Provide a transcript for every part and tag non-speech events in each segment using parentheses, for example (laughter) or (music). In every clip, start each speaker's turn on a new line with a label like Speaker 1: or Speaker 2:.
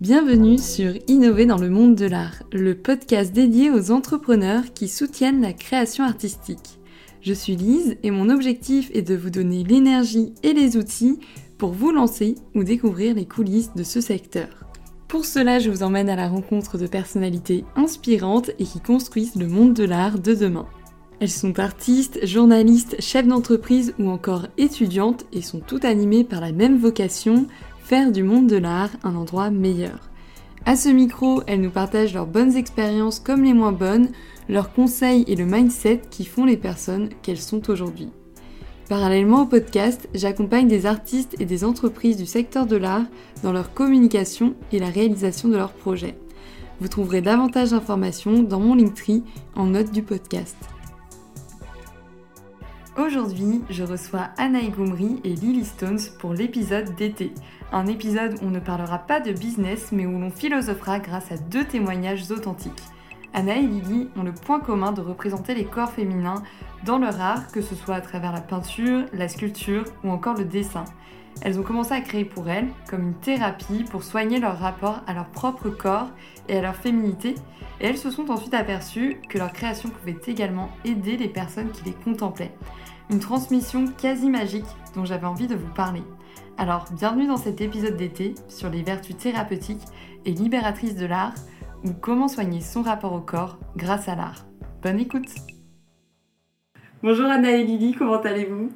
Speaker 1: Bienvenue sur Innover dans le monde de l'art, le podcast dédié aux entrepreneurs qui soutiennent la création artistique. Je suis Lise et mon objectif est de vous donner l'énergie et les outils pour vous lancer ou découvrir les coulisses de ce secteur. Pour cela, je vous emmène à la rencontre de personnalités inspirantes et qui construisent le monde de l'art de demain. Elles sont artistes, journalistes, chefs d'entreprise ou encore étudiantes et sont toutes animées par la même vocation, faire du monde de l'art un endroit meilleur. À ce micro, elles nous partagent leurs bonnes expériences comme les moins bonnes, leurs conseils et le mindset qui font les personnes qu'elles sont aujourd'hui. Parallèlement au podcast, j'accompagne des artistes et des entreprises du secteur de l'art dans leur communication et la réalisation de leurs projets. Vous trouverez davantage d'informations dans mon Linktree en note du podcast. Aujourd'hui, je reçois Anaï Goumri et Lily Stones pour l'épisode d'été. Un épisode où on ne parlera pas de business, mais où l'on philosophera grâce à deux témoignages authentiques. Anna et Lily ont le point commun de représenter les corps féminins dans leur art, que ce soit à travers la peinture, la sculpture ou encore le dessin. Elles ont commencé à créer pour elles comme une thérapie pour soigner leur rapport à leur propre corps et à leur féminité, et elles se sont ensuite aperçues que leur création pouvait également aider les personnes qui les contemplaient. Une transmission quasi magique dont j'avais envie de vous parler. Alors, bienvenue dans cet épisode d'été sur les vertus thérapeutiques et libératrices de l'art, ou comment soigner son rapport au corps grâce à l'art. Bonne écoute Bonjour Anna et Lily, comment allez-vous?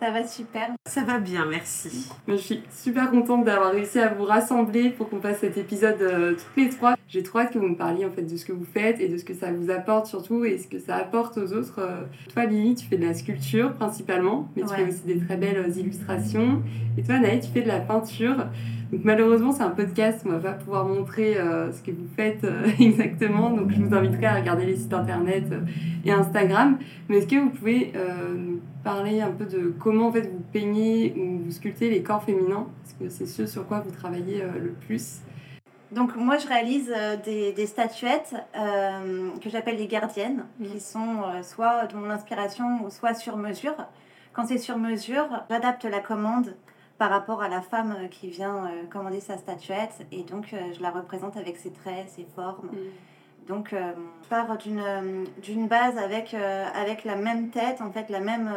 Speaker 2: Ça va super.
Speaker 3: Ça va bien, merci.
Speaker 1: Je suis super contente d'avoir réussi à vous rassembler pour qu'on fasse cet épisode euh, toutes les trois. J'ai trop hâte que vous me parliez en fait de ce que vous faites et de ce que ça vous apporte surtout et ce que ça apporte aux autres. Euh, toi Lily, tu fais de la sculpture principalement, mais tu fais aussi des très belles euh, illustrations. Et toi Naï, tu fais de la peinture. Donc malheureusement, c'est un podcast, on va pas pouvoir montrer euh, ce que vous faites euh, (laughs) exactement. Donc je vous inviterai à regarder les sites internet euh, et Instagram. Mais est-ce que vous pouvez parler un peu de comment en fait vous peignez ou vous sculptez les corps féminins? Parce que c'est ce sur quoi vous travaillez le plus.
Speaker 2: Donc moi je réalise des, des, statuettes que j'appelle les gardiennes, qui sont soit de mon inspiration ou soit sur mesure. Quand c'est sur mesure, j'adapte la commande par rapport à la femme euh, qui vient euh, commander sa statuette. Et donc, euh, je la représente avec ses traits, ses formes. Mm. Donc, je pars d'une base avec, avec la même tête, en fait, la même,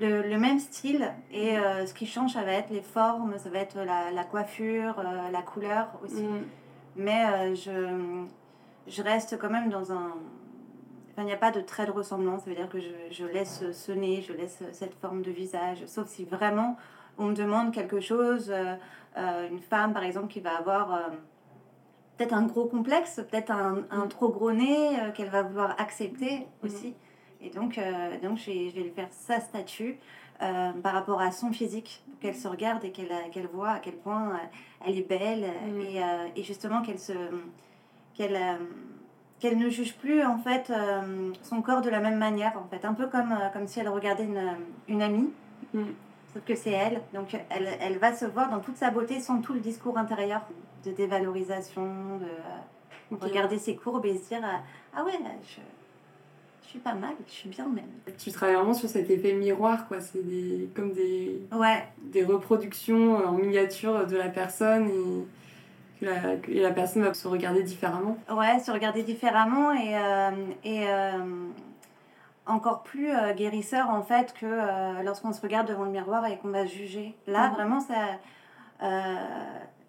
Speaker 2: le, le, même style. Et ce qui change, ça va être les formes, ça va être la, la coiffure, la couleur aussi. Mm. Mais je, je reste quand même dans un il n'y a pas de trait de ressemblance, ça veut dire que je, je, laisse ce nez, je laisse cette forme de visage, sauf si vraiment on me demande quelque chose, euh, euh, une femme par exemple qui va avoir euh, peut-être un gros complexe, peut-être un, mm. trop gros nez qu'elle va vouloir accepter mm. aussi. Et donc, donc je, vais, je vais lui faire sa statue par rapport à son physique, qu'elle se regarde et qu'elle qu'elle voit à quel point elle est belle mm. et, et, justement qu'elle se qu'elle qu'elle ne juge plus en fait son corps de la même manière en fait un peu comme comme si elle regardait une, une amie sauf que c'est elle. Donc elle, elle, va se voir dans toute sa beauté sans tout le discours intérieur de dévalorisation, de euh, regarder ses courbes et se dire euh, Ah ouais, je, je, suis pas mal, je suis bien même.
Speaker 1: Tu travailles vraiment sur cet effet miroir, quoi. C'est des, comme des,
Speaker 2: ouais.
Speaker 1: des reproductions en miniature de la personne et. la, et la personne va se regarder différemment.
Speaker 2: Ouais, se regarder différemment et, euh, et encore plus euh, guérisseur en fait que euh, lorsqu'on se regarde devant le miroir et qu'on va juger. Là, mhm. vraiment, ça. Il euh,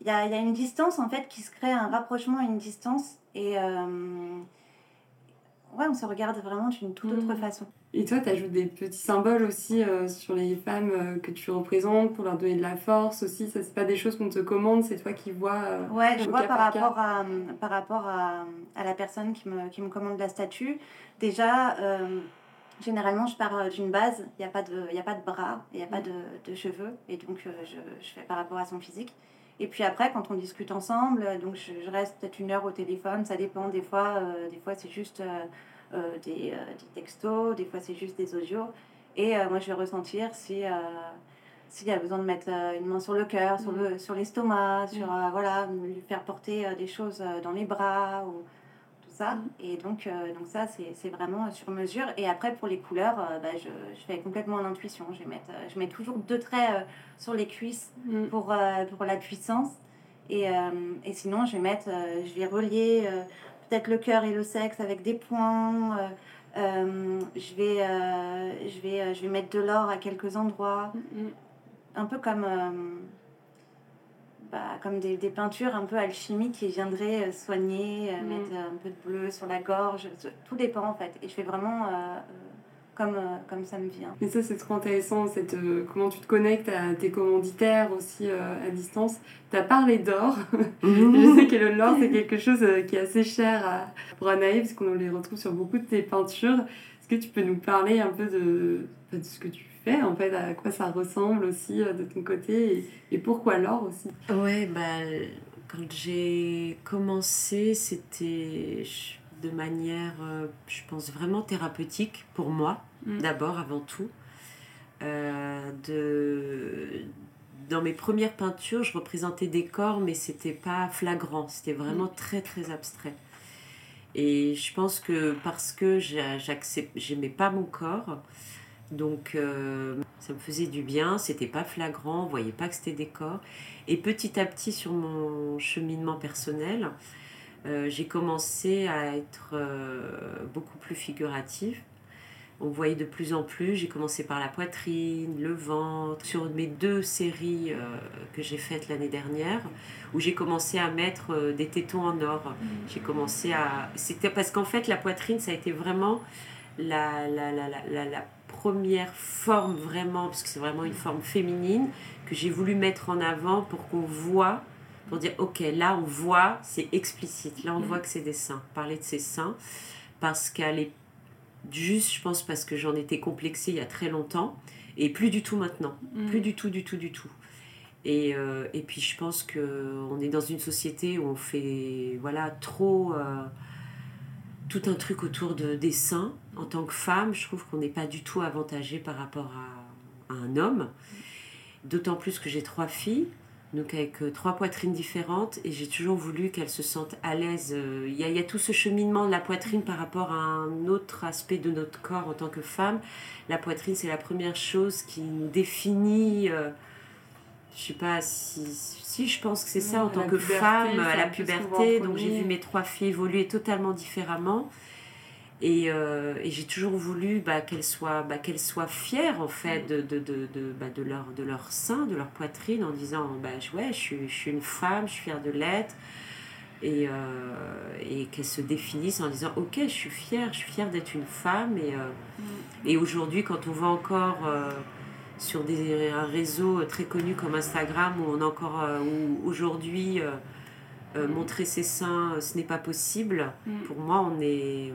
Speaker 2: y, a, y, a, une distance en fait qui se crée, un rapprochement, une distance. Et ouais, on se regarde vraiment d'une toute autre mhm. façon.
Speaker 1: Et toi, tu ajoutes des petits symboles aussi sur les femmes que tu représentes pour leur donner de la force aussi. Ça, c'est pas des choses qu'on te commande, c'est toi qui vois.
Speaker 2: ouais, je vois par, rapport, à, par rapport à, à, la personne qui me, qui me commande la statue. Déjà, Généralement, je pars euh, d'une base, il n'y a, pas de, a pas de bras, il n'y a pas de, de, cheveux, et donc euh, je, je, fais par rapport à son physique. Et puis après, quand on discute ensemble, euh, donc je, reste peut-être une heure au téléphone, ça dépend, des fois, des fois c'est juste des, des, textos, des fois c'est juste des audios. Et moi, je vais ressentir si s'il y a besoin de mettre une main sur le cœur, sur le sur l'estomac, sur voilà, lui faire porter des choses dans les bras ou Mm. Et donc, euh, donc ça, c'est vraiment sur mesure. Et après, pour les couleurs, euh, bah, je, je, fais complètement en intuition. Je, vais mettre, je mets toujours deux traits euh, sur les cuisses mm. pour, pour la puissance. Et, et sinon, je vais mettre, je vais relier peut-être le cœur et le sexe avec des points. je, vais, je, vais, je vais mettre de l'or à quelques endroits. Mm. Un peu comme bah, comme des, des, peintures un peu alchimiques qui viendraient euh, soigner, euh, mm. mettre un peu de bleu sur la gorge. Tout dépend en fait. Et je fais vraiment euh, comme, comme ça me vient.
Speaker 1: Mais ça, c'est trop intéressant, cette, comment tu te connectes à tes commanditaires aussi à distance. Tu as parlé d'or. (laughs) je sais que l'or, c'est quelque chose qui est assez cher à, pour Anaïs, parce qu'on les retrouve sur beaucoup de tes peintures. Est-ce que tu peux nous parler un peu de, de ce que tu en fait, à quoi ça ressemble aussi euh, de ton côté et, pourquoi l'or aussi?
Speaker 3: Ouais, bah, quand j'ai commencé, c'était de manière, euh, je pense, vraiment thérapeutique pour moi, mm. d'abord, avant tout. Euh, de... Dans mes premières peintures, je représentais des corps, mais c'était pas flagrant, c'était vraiment mm. très très abstrait. Et je pense que parce que j'aimais pas mon corps, donc euh, ça me faisait du bien, c'était pas flagrant, on voyait pas que c'était des corps. Et petit à petit sur mon cheminement personnel, euh, j'ai commencé à être euh, beaucoup plus figurative. On voyait de plus en plus, j'ai commencé par la poitrine, le ventre, sur mes deux séries que j'ai faites l'année dernière, où j'ai commencé à mettre des tétons en or. J'ai commencé à... C'était parce qu'en fait la poitrine, ça a été vraiment la, la, la, la première forme vraiment, parce que c'est vraiment une forme féminine, que j'ai voulu mettre en avant pour qu'on voit, pour dire, ok, là on voit, c'est explicite, là on mm. voit que c'est des seins, parler de ses seins, parce qu'elle est juste, je pense, parce que j'en étais complexée il y a très longtemps, et plus du tout maintenant, mm. plus du tout, du tout, du tout. Et, euh, et puis je pense qu'on est dans une société où on fait voilà trop euh, tout un truc autour de, des seins en tant que femme, je trouve qu'on n'est pas du tout avantagé par rapport à, un homme. D'autant plus que j'ai trois filles, donc avec euh, trois poitrines différentes, et j'ai toujours voulu qu'elles se sentent à l'aise. Euh, il y, a, tout ce cheminement de la poitrine par rapport à un autre aspect de notre corps en tant que femme. La poitrine, c'est la première chose qui nous définit. Euh, je sais pas si, si je pense que c'est ça en tant que femme à la puberté. Donc j'ai vu mes trois filles évoluer totalement différemment. Et, euh, et j'ai toujours voulu bah, qu'elles soient, bah, qu'elles soient fières en fait de, de, de, de, bah, de, leur, de leur sein, de leur poitrine, en disant bah, ouais, je, suis, je suis une femme, je suis fière de l'être. Et, euh, et qu'elles se définissent en disant ok, je suis fière, je suis fière d'être une femme. Et, euh, mm. et aujourd'hui, quand on va encore sur des, un réseau très connu comme Instagram, où on encore, aujourd'hui, montrer ses seins, ce n'est pas possible. Mm. Pour moi, on est,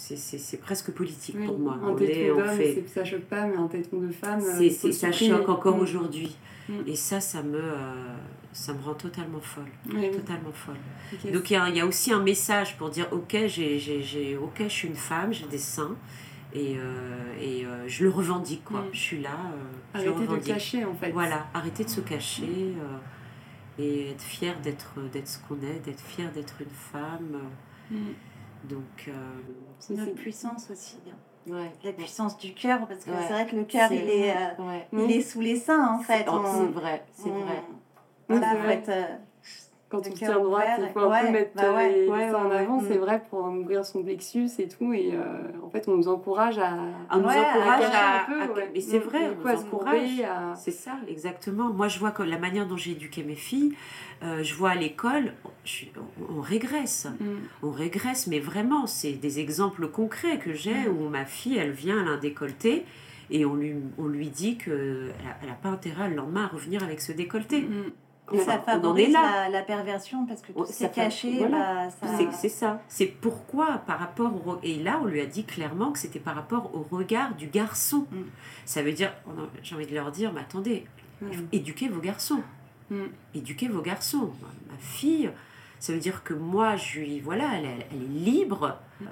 Speaker 3: c'est presque politique pour moi.
Speaker 1: Un téton d'homme, fait... ça choque pas, mais un téton de femme,
Speaker 3: ça choque encore mm. aujourd'hui. Mm. Et ça, ça me, euh, ça me rend totalement folle. totalement folle. Donc il y, a, y, a aussi un message pour dire ok, j'ai, ok, je suis une femme, j'ai des seins. Et, euh, et euh, je le revendique, quoi. Mm. Je suis là.
Speaker 1: arrêtez de cacher, en fait.
Speaker 3: Voilà, arrêtez de se cacher et être fier d'être, d'être ce qu'on est, d'être fier d'être une femme. Donc, euh,
Speaker 2: c'est notre puissance aussi. La puissance du cœur, parce que c'est vrai que le cœur, il, est, euh, il est sous les seins, en fait.
Speaker 3: C'est vrai, c'est vrai.
Speaker 2: Voilà, faut être, euh,
Speaker 1: quand on tient droit, il faut un peu mettre bah ouais, les, en avant, c'est mm. vrai, pour ouvrir son plexus et tout. Et euh, en fait, on nous encourage à.
Speaker 3: On nous encourage à. un peu, mais c'est vrai, on nous encourage. C'est ça, exactement. Moi, je vois que la manière dont j'ai éduqué mes filles, euh, je vois à l'école, on, régresse. Mm. On régresse, mais vraiment, c'est des exemples concrets que j'ai mm. où ma fille, elle vient, elle a un décolleté et on lui, on lui dit qu'elle n'a pas intérêt le lendemain à revenir avec ce décolleté
Speaker 2: ça favorise la, la, perversion parce que tout c'est caché. Bah,
Speaker 3: c'est ça. C'est pourquoi par rapport au... Et là, on lui a dit clairement que c'était par rapport au regard du garçon. Mm. Ça veut dire, j'ai envie de leur dire, mais attendez, mm. éduquez vos garçons. Mm. Éduquez vos garçons. Ma fille, ça veut dire que moi, je lui... Voilà, elle, est libre, euh,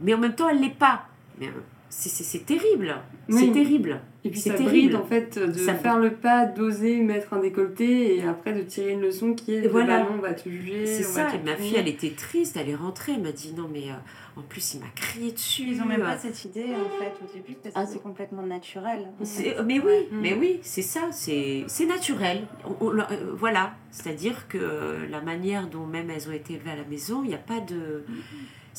Speaker 3: mais en même temps, elle l'est pas. Mais, euh, c'est terrible. C'est terrible.
Speaker 1: Et puis ça bride en fait de faire le pas, d'oser mettre un décolleté et après de tirer une leçon qui est voilà. on va te juger.
Speaker 3: C'est ça. ma fille, elle était triste, elle est rentrée, elle m'a dit non mais euh, en plus il m'a crié dessus.
Speaker 2: Ils ont même pas cette idée en fait au début parce que ah, c'est complètement naturel.
Speaker 3: Mais oui, mais oui, c'est ça, c'est naturel. Euh, voilà, c'est-à-dire que la manière dont même elles ont été élevées à la maison, il n'y a pas de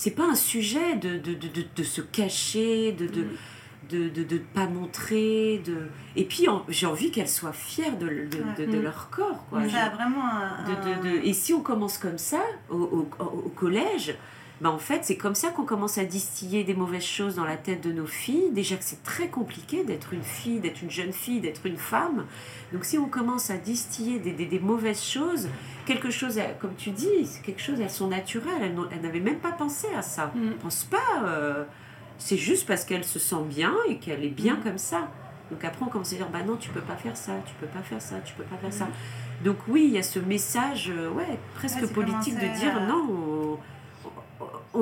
Speaker 3: c'est pas un sujet de, de, de, de, se cacher, de, de, de, de, de pas montrer. De... Et puis, j'ai envie qu'elles soient fières de, de, de, leur corps. Quoi.
Speaker 2: vraiment
Speaker 3: Et si on commence comme ça, au, au, au collège, bah en fait, c'est comme ça qu'on commence à distiller des mauvaises choses dans la tête de nos filles. Déjà que c'est très compliqué d'être une fille, d'être une jeune fille, d'être une femme. Donc si on commence à distiller des, des, des mauvaises choses, quelque chose, comme tu dis, quelque chose, elles sont naturelles. Elles, n'avaient même pas pensé à ça. Mm. pense pas. Euh, c'est juste parce qu'elle se sent bien et qu'elle est bien mm. comme ça. Donc après, on commence à dire, bah non, tu peux pas faire ça, tu peux pas faire ça, tu peux pas faire ça. Mm. Donc oui, il y a ce message, euh, ouais, presque politique de dire, non, on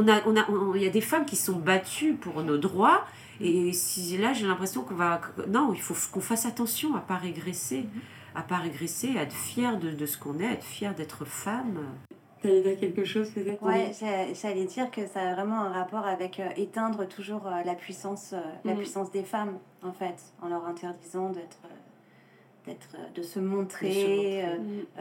Speaker 3: a, on a, il y a des femmes qui sont battues pour nos droits. Et si là, j'ai l'impression qu'on va. Non, il faut qu'on fasse attention à pas régresser, à pas régresser, à être fier de, de ce qu'on est, à être fier d'être femme.
Speaker 1: allais dire quelque chose peut-être
Speaker 2: Ouais, j'allais dire que ça a vraiment un rapport avec euh, éteindre toujours euh, la puissance, euh, la mm. puissance des femmes en fait, en leur interdisant d'être d'être de se montrer,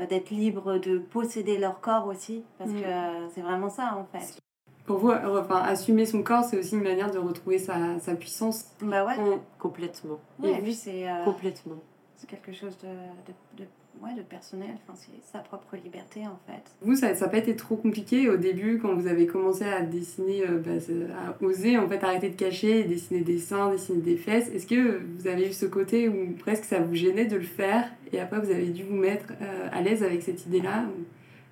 Speaker 2: d'être libre de posséder leur corps aussi parce mm. que c'est vraiment ça en fait
Speaker 1: pour vous, enfin, assumer son corps, c'est aussi une manière de retrouver sa, sa puissance.
Speaker 2: Bah ouais.
Speaker 3: Complètement.
Speaker 2: et puis c'est.
Speaker 3: Euh, complètement.
Speaker 2: C'est quelque chose de, de, de, ouais, de personnel, enfin, c'est sa propre liberté en fait.
Speaker 1: Vous, ça n'a pas été trop compliqué au début quand vous avez commencé à dessiner, euh, bah, à oser en fait arrêter de cacher, dessiner des seins, dessiner des fesses. Est-ce que vous avez eu ce côté où presque ça vous gênait de le faire et après vous avez dû vous mettre euh, à l'aise avec cette idée-là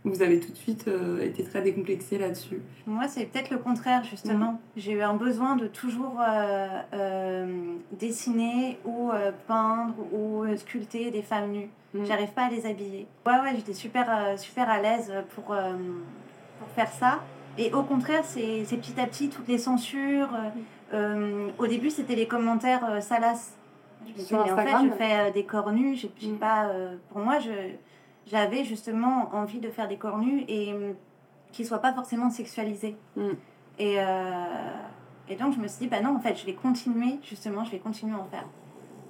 Speaker 1: vous avez tout de suite euh, été très décomplexé là-dessus
Speaker 2: Moi, c'est peut-être le contraire, justement. Mm. J'ai eu un besoin de toujours euh, euh, dessiner ou peindre ou sculpter des femmes nues. Mm. J'arrive pas à les habiller. Ouais, ouais, j'étais super, super à l'aise pour, pour faire ça. Et au contraire, c'est petit à petit toutes les censures. Mm. au début, c'était les commentaires salaces. Je me suis dit, mais en fait, je fais des corps nus. J'ai pas, pour moi, je j'avais justement envie de faire des corps nus et hum, qui ne soient pas forcément sexualisés. Mm. Et, euh, et donc je me suis dit, bah non, en fait, je vais continuer, justement, je vais continuer à en faire.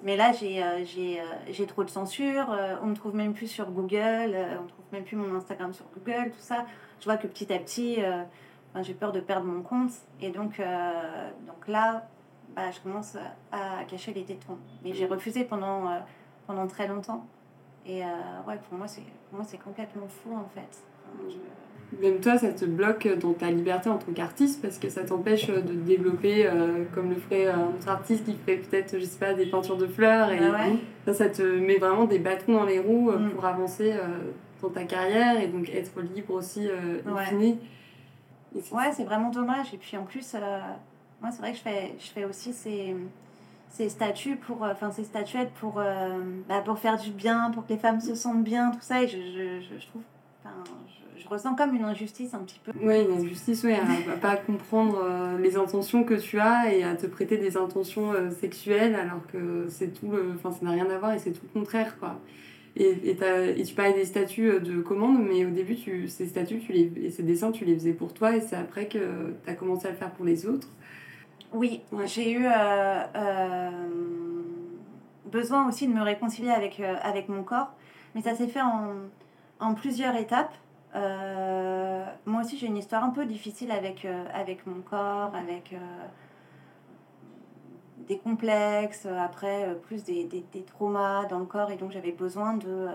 Speaker 2: Mais là, j'ai euh, j'ai euh, j'ai trop de censure, on ne me trouve même plus sur Google, on ne trouve même plus mon Instagram sur Google, tout ça. Je vois que petit à petit, j'ai peur de perdre mon compte. Et donc, donc là, bah, je commence à cacher les tétons. Mais j'ai refusé pendant, pendant très longtemps. Et euh, ouais, pour moi, c'est, pour moi, c'est complètement fou en fait.
Speaker 1: Même toi, ça te bloque dans ta liberté en tant qu'artiste parce que ça t'empêche de développer euh, comme le ferait un autre artiste qui ferait peut-être, je sais pas, des peintures de fleurs. Et ah ça, ça te met vraiment des bâtons dans les roues euh, mm. pour avancer dans ta carrière et donc être libre aussi,
Speaker 2: ouais. Ouais, c'est vraiment dommage. Et puis en plus, moi, c'est vrai que je fais, je fais aussi ces ces statues pour euh, enfin ces statuettes pour euh, bah, pour faire du bien pour que les femmes se sentent bien tout ça et je, je, je trouve je, je, ressens comme une injustice un petit peu
Speaker 1: oui une injustice oui à, (laughs) pas comprendre euh, les intentions que tu as et à te prêter des intentions sexuelles alors que c'est tout le enfin ça n'a rien à voir et c'est tout le contraire quoi et, et, et, tu parlais des statues de commande, mais au début, tu, ces statues tu les, et ces dessins, tu les faisais pour toi, et c'est après que tu as commencé à le faire pour les autres.
Speaker 2: Oui, j'ai eu euh, euh, besoin aussi de me réconcilier avec, euh, avec mon corps, mais ça s'est fait en, en, plusieurs étapes. moi aussi, j'ai une histoire un peu difficile avec, avec mon corps, avec des complexes, après plus des, des, des, traumas dans le corps, et donc j'avais besoin de,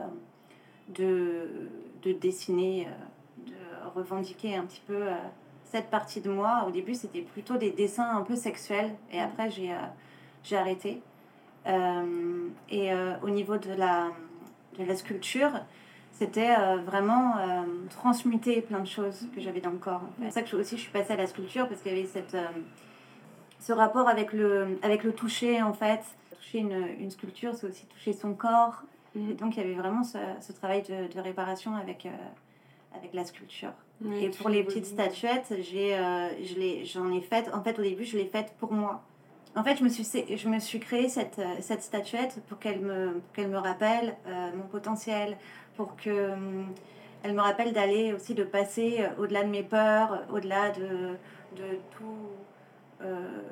Speaker 2: de, de dessiner, de revendiquer un petit peu cette partie de moi. Au début, c'était plutôt des dessins un peu sexuels et mm. après, j'ai euh, j'ai arrêté. Euh, et euh, au niveau de la, de la sculpture, c'était vraiment transmuter plein de choses que j'avais dans le corps. C'est pour ça que je, aussi je suis passée à la sculpture parce qu'il y avait cette, ce rapport avec le, avec le toucher en fait. Toucher une, une sculpture, c'est aussi toucher son corps. Mm. Et donc il y avait vraiment ce, ce travail de, de réparation avec, avec la sculpture et pour les petites statuettes, j'ai, euh, je j'en ai, faites. En fait, au début, je l'ai faite pour moi. en fait, je me suis, je me suis créé cette, euh, cette statuette pour qu'elle me, qu'elle me rappelle euh, mon potentiel, pour que elle me rappelle d'aller aussi, de passer au-delà de mes peurs, au-delà de, de tout,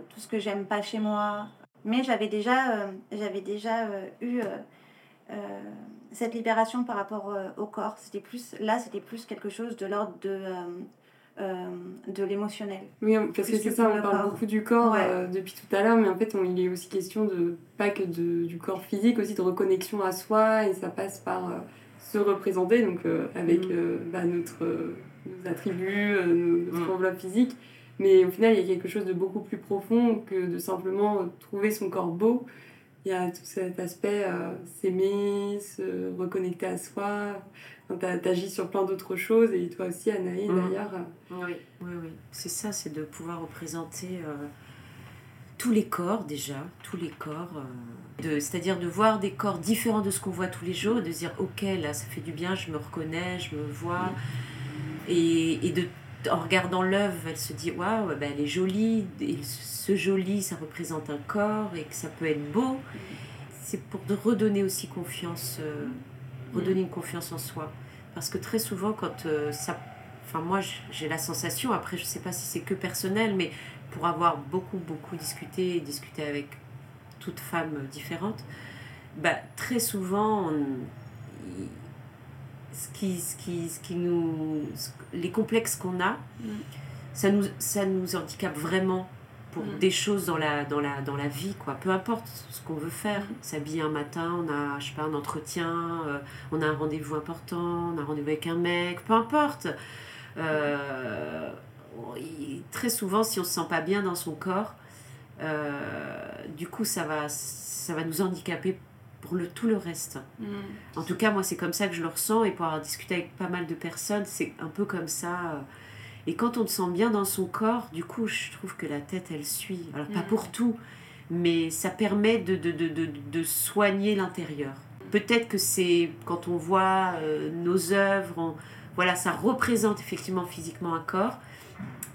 Speaker 2: tout ce que j'aime pas chez moi. Mais j'avais déjà, j'avais déjà eu cette libération par rapport au corps. C'était plus, là, c'était plus quelque chose de l'ordre de euh, de l'émotionnel.
Speaker 1: Oui, parce que c'est ça, on parle beaucoup du corps euh, depuis tout à l'heure, mais en fait, il est aussi question de, pas que de, du corps physique, aussi de reconnexion à soi, et ça passe par euh, se représenter, donc avec mm. bah, notre, nos attributs, notre mm. enveloppe physique. Mais au final, il y a quelque chose de beaucoup plus profond que de simplement trouver son corps beau. Il y a tout cet aspect s'aimer, se reconnecter à soi, agis sur plein d'autres choses et toi aussi, Anaïs, mmh. d'ailleurs.
Speaker 3: Oui, oui, oui. C'est ça, c'est de pouvoir représenter euh, tous les corps déjà, tous les corps. Euh, c'est-à-dire de voir des corps différents de ce qu'on voit tous les jours et de dire, ok, là, ça fait du bien, je me reconnais, je me vois. Mmh. Et, et de, en regardant l'œuvre, elle se dit, waouh, ben, elle est jolie, ce joli, ça représente un corps et que ça peut être beau. C'est pour redonner aussi confiance. Euh, redonner une confiance en soi. Parce que très souvent, quand euh, ça. Enfin, moi, j'ai la sensation, après, je sais pas si c'est que personnel, mais pour avoir beaucoup, beaucoup discuté et discuté avec toutes femmes différentes, bah, très souvent, ce, qui, ce, qui, ce qui nous. les complexes qu'on a, mm. ça, nous, ça nous handicape vraiment pour mm. des choses dans la, dans, la, dans la vie, quoi. Peu importe ce qu'on veut faire. Mm. S'habiller un matin, on a, je sais pas, un entretien, euh, on a un rendez-vous important, on a un rendez-vous avec un mec, peu importe. Euh, très souvent, si on se sent pas bien dans son corps, euh, du coup, ça va, ça va nous handicaper pour le, tout le reste. Mm. En tout cas, moi, c'est comme ça que je le ressens et pour avoir discuté avec pas mal de personnes, c'est un peu comme ça et quand on se sent bien dans son corps, du coup, je trouve que la tête, elle suit. Alors, pas pour mm. tout, mais ça permet de, de, de, de soigner l'intérieur. Peut-être que c'est quand on voit euh, nos œuvres, voilà, ça représente effectivement physiquement un corps,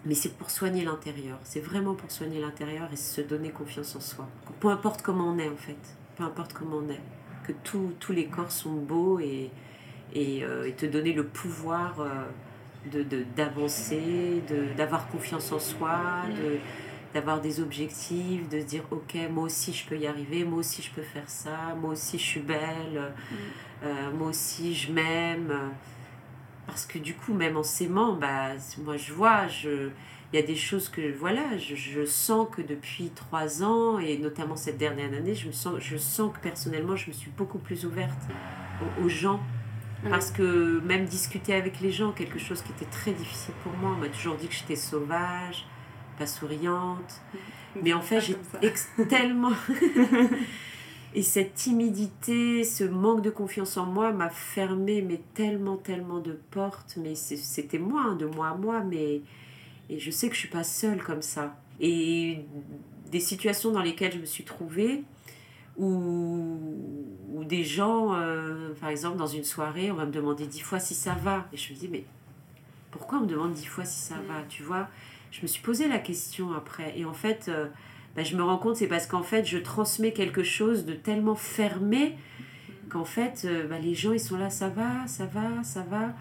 Speaker 3: mais c'est pour soigner l'intérieur. C'est vraiment pour soigner l'intérieur et se donner confiance en soi. Peu importe comment on est, en fait. Peu importe comment on est. Que tous les corps sont beaux et, et, euh, te donner le pouvoir. Euh, d'avancer, de, d'avoir confiance en soi, mm. de, d'avoir des objectifs, de se dire ok, moi aussi je peux y arriver, moi aussi je peux faire ça, moi aussi je suis belle, mm. euh, moi aussi je m'aime. Parce que du coup, même en s'aimant, bah, moi je vois, je, il y a des choses que voilà, je, je, sens que depuis trois ans, et notamment cette dernière année, je, me sens, je sens que personnellement, je me suis beaucoup plus ouverte aux gens parce que même discuter avec les gens, quelque chose qui était très difficile pour moi, on m'a toujours dit que j'étais sauvage, pas souriante. Mais en fait, j'ai tellement... (laughs) Et cette timidité, ce manque de confiance en moi m'a fermé mais tellement, tellement de portes. Mais c'était moi, hein, de moi à moi. Mais et je sais que je suis pas seule comme ça. Et des situations dans lesquelles je me suis trouvée, ou, ou des gens, euh, par exemple, dans une soirée, on va me demander dix fois si ça va. Et je me dis, mais pourquoi on me demande dix fois si ça va Tu vois, je me suis posé la question après. Et en fait, euh, bah, je me rends compte, c'est parce qu'en fait, je transmets quelque chose de tellement fermé qu'en fait, euh, bah, les gens, ils sont là, ça va, ça va, ça va.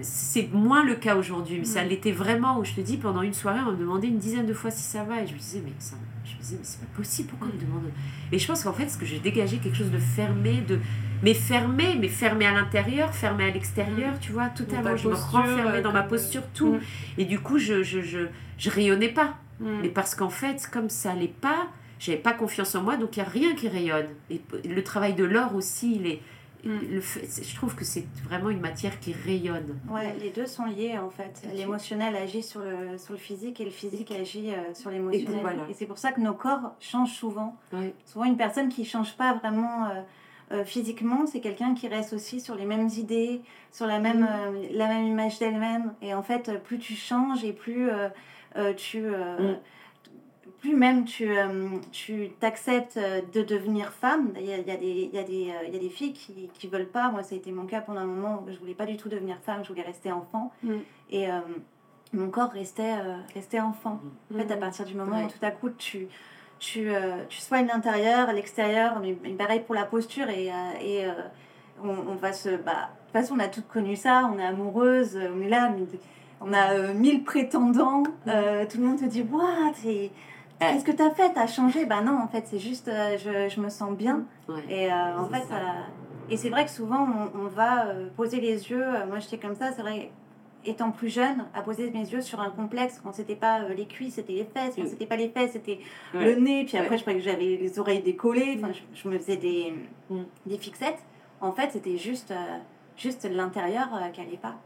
Speaker 3: C'est moins le cas aujourd'hui, mais ça l'était vraiment où je te dis, pendant une soirée, on me demandait une dizaine de fois si ça va. Et je me disais, mais ça je me disais, mais c'est pas possible, pourquoi on me demande? Et je pense qu'en fait, ce que j'ai dégagé quelque chose de fermé, de mais fermé, mais fermé à l'intérieur, fermé à l'extérieur, tu vois, tout à l'heure, je me renfermais dans ma posture, tout. Mm. Et du coup, je, je, je, je rayonnais pas. Mm. Mais parce qu'en fait, comme ça allait pas, j'avais pas confiance en moi, donc il n'y a rien qui rayonne. Et le travail de l'or aussi, il est Mm. Le je trouve que c'est vraiment une matière qui rayonne.
Speaker 2: Ouais, les deux sont liés en fait. L'émotionnel agit sur le, sur le physique et le physique agit euh, sur l'émotionnel. Et, c'est pour ça que nos corps changent souvent. Souvent, une personne qui ne change pas vraiment euh, euh, physiquement, c'est quelqu'un qui reste aussi sur les mêmes idées, sur la même, mm. la même image d'elle-même. Et en fait, plus tu changes et plus tu. Mm plus même tu euh, tu t'acceptes euh, de devenir femme. Il y a, il y a, des, il y a, des, euh, il y a des filles qui ne veulent pas. Moi, ça a été mon cas pendant un moment où je voulais pas du tout devenir femme, je voulais rester enfant. Mm. Et mon corps restait, restait enfant. En fait, à mm. partir du moment où tout à coup tu, tu, tu soignes l'intérieur, l'extérieur, mais pareil pour la posture et, et on, on, va se. Bah, de toute façon, on a toutes connu ça, on est amoureuse, on est là, on a mille prétendants, tout le monde te dit Waouh, Qu'est-ce que tu as fait? T'as changé? Bah non, en fait, c'est juste, je, je, me sens bien. et en fait, et c'est vrai que souvent, on, on va poser les yeux. moi, j'étais comme ça, c'est vrai, étant plus jeune, à poser mes yeux sur un complexe quand c'était pas euh, les cuisses, c'était les fesses, quand c'était pas les fesses, c'était le nez, puis après je croyais que j'avais les oreilles décollées, enfin je, me faisais des, mm. des fixettes. En fait, c'était juste, euh, juste l'intérieur euh, qui allait pas.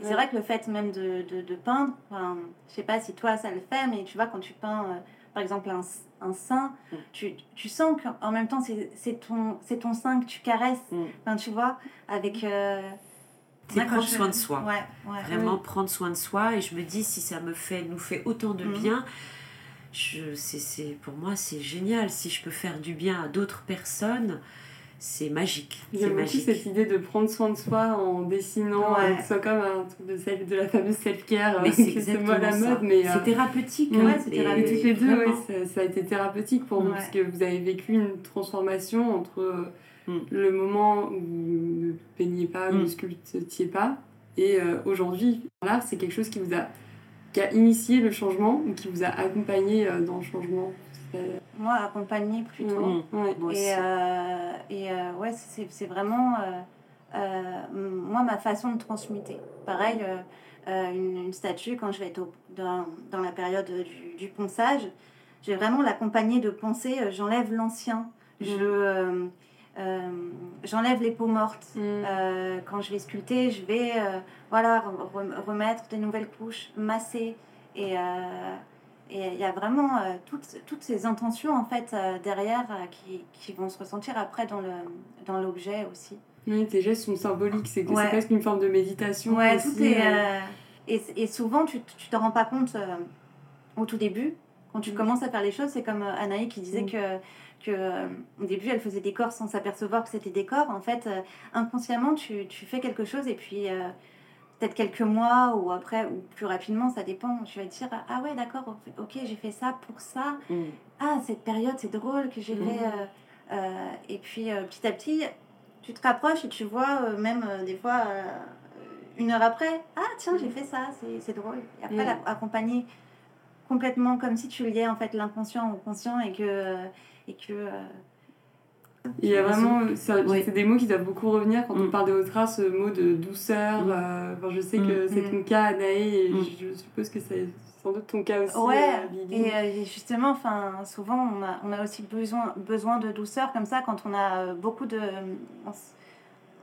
Speaker 2: C'est vrai que le fait même de, de, de peindre, enfin, je sais pas si toi ça le fait, mais tu vois, quand tu peins par exemple un, un sein, mm. tu, tu sens qu'en même temps c'est ton, ton sein que tu caresses, mm. enfin, tu vois, avec
Speaker 3: c'est prendre soin de soi. Vraiment prendre soin de soi. Et je me dis, si ça me fait, nous fait autant de mhm. bien, je, c'est, pour moi, c'est génial. Si je peux faire du bien à d'autres personnes, c'est magique.
Speaker 1: J'aime beaucoup cette idée de prendre soin de soi en dessinant, ouais. que ce soit comme un truc de, de la fameuse self-care,
Speaker 3: mais c'est exactement la mode. Mais, c'est euh, thérapeutique.
Speaker 1: Ouais, c'est thérapeutique. les deux, ça, ça, a été thérapeutique pour vous, parce que vous avez vécu une transformation entre Mm. le moment où vous ne peignez pas, vous ne mm. sculptiez pas. Et euh, aujourd'hui, l'art, c'est quelque chose qui vous a, qui a initié le changement ou qui vous a accompagné euh, dans le changement
Speaker 2: Moi, accompagné plutôt. Mm. Et, euh, et ouais, c'est vraiment moi ma façon de transmuter. Pareil, une, statue, quand je vais être dans, dans, la période du, du ponçage, j'ai vraiment l'accompagner de poncer, j'enlève l'ancien. Je euh, j'enlève les peaux mortes. Mm. Euh, quand je vais sculpter, je vais euh, voilà, remettre des nouvelles couches, masser. Et il y a vraiment toutes, toutes ces intentions en fait derrière qui, qui, vont se ressentir après dans, le, dans l'objet aussi.
Speaker 1: Oui, tes gestes sont symboliques, c'est, presque une forme de méditation.
Speaker 2: Ouais, tout est, et, et, souvent, tu ne te rends pas compte au tout début. Quand tu mm. commences à faire les choses, c'est comme Anaï qui disait mm. que que euh, au début elle faisait des corps sans s'apercevoir que c'était des corps. En fait, euh, inconsciemment, tu, tu, fais quelque chose et puis euh, peut-être quelques mois ou après ou plus rapidement, ça dépend. Tu vas te dire ah ouais d'accord, ok j'ai fait ça pour ça. Mm. Ah cette période c'est drôle que j'ai mm. fait. et puis petit à petit, tu te rapproches et tu vois même des fois une heure après, ah tiens j'ai mm. fait ça, c'est drôle. Et après accompagner complètement comme si tu liais en fait l'inconscient au conscient et que et que euh,
Speaker 1: il y a vraiment, c'est des mots qui doivent beaucoup revenir quand on mm. parle de Otra, ce mot de douceur. Mm. Euh, enfin, je sais que mm. c'est ton cas, Anaï, et je suppose que c'est sans doute ton cas aussi.
Speaker 2: Ouais, euh, et justement, enfin, souvent, on a, on a aussi besoin, besoin de douceur comme ça quand on a beaucoup de.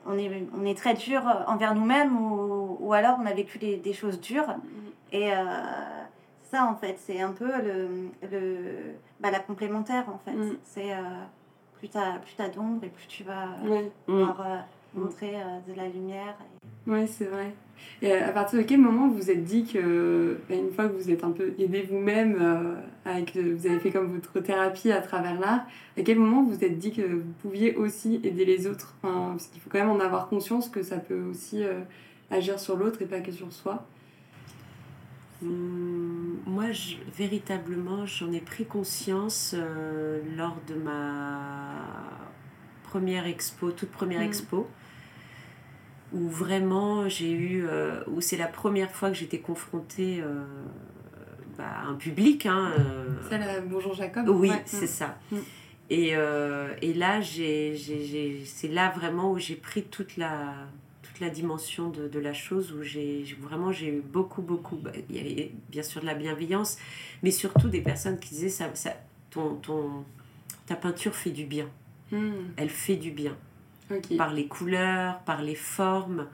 Speaker 2: On est, on est très dur envers nous-mêmes ou, ou alors on a vécu des, des choses dures. Et ça, en fait, c'est un peu le, le, bah, la complémentaire, en fait. Mm. C'est euh, plus tu as, d'ombre et plus tu vas pouvoir euh, mm. montrer euh, de la lumière.
Speaker 1: Oui, c'est vrai. Et à partir de quel moment vous vous êtes dit que, bah, une fois que vous êtes un peu aidé vous-même, avec vous avez fait comme votre thérapie à travers l'art, à quel moment vous vous êtes dit que vous pouviez aussi aider les autres? Parce qu'il faut quand même en avoir conscience que ça peut aussi agir sur l'autre et pas que sur soi.
Speaker 3: Hum, moi, je, véritablement, j'en ai pris conscience euh, lors de ma première expo, toute première hum. expo, où vraiment j'ai eu, euh, où c'est la première fois que j'étais confrontée euh, bah, à un public. Hein,
Speaker 1: c'est la Bonjour Jacob
Speaker 3: Oui, c'est ça. Hum. Et, et là, j'ai, c'est là vraiment où j'ai pris toute la la dimension de, de la chose où j'ai vraiment j'ai eu beaucoup beaucoup bah, il y avait bien sûr de la bienveillance mais surtout des personnes qui disaient ça, ça ton, ton ta peinture fait du bien hmm. elle fait du bien par les couleurs par les formes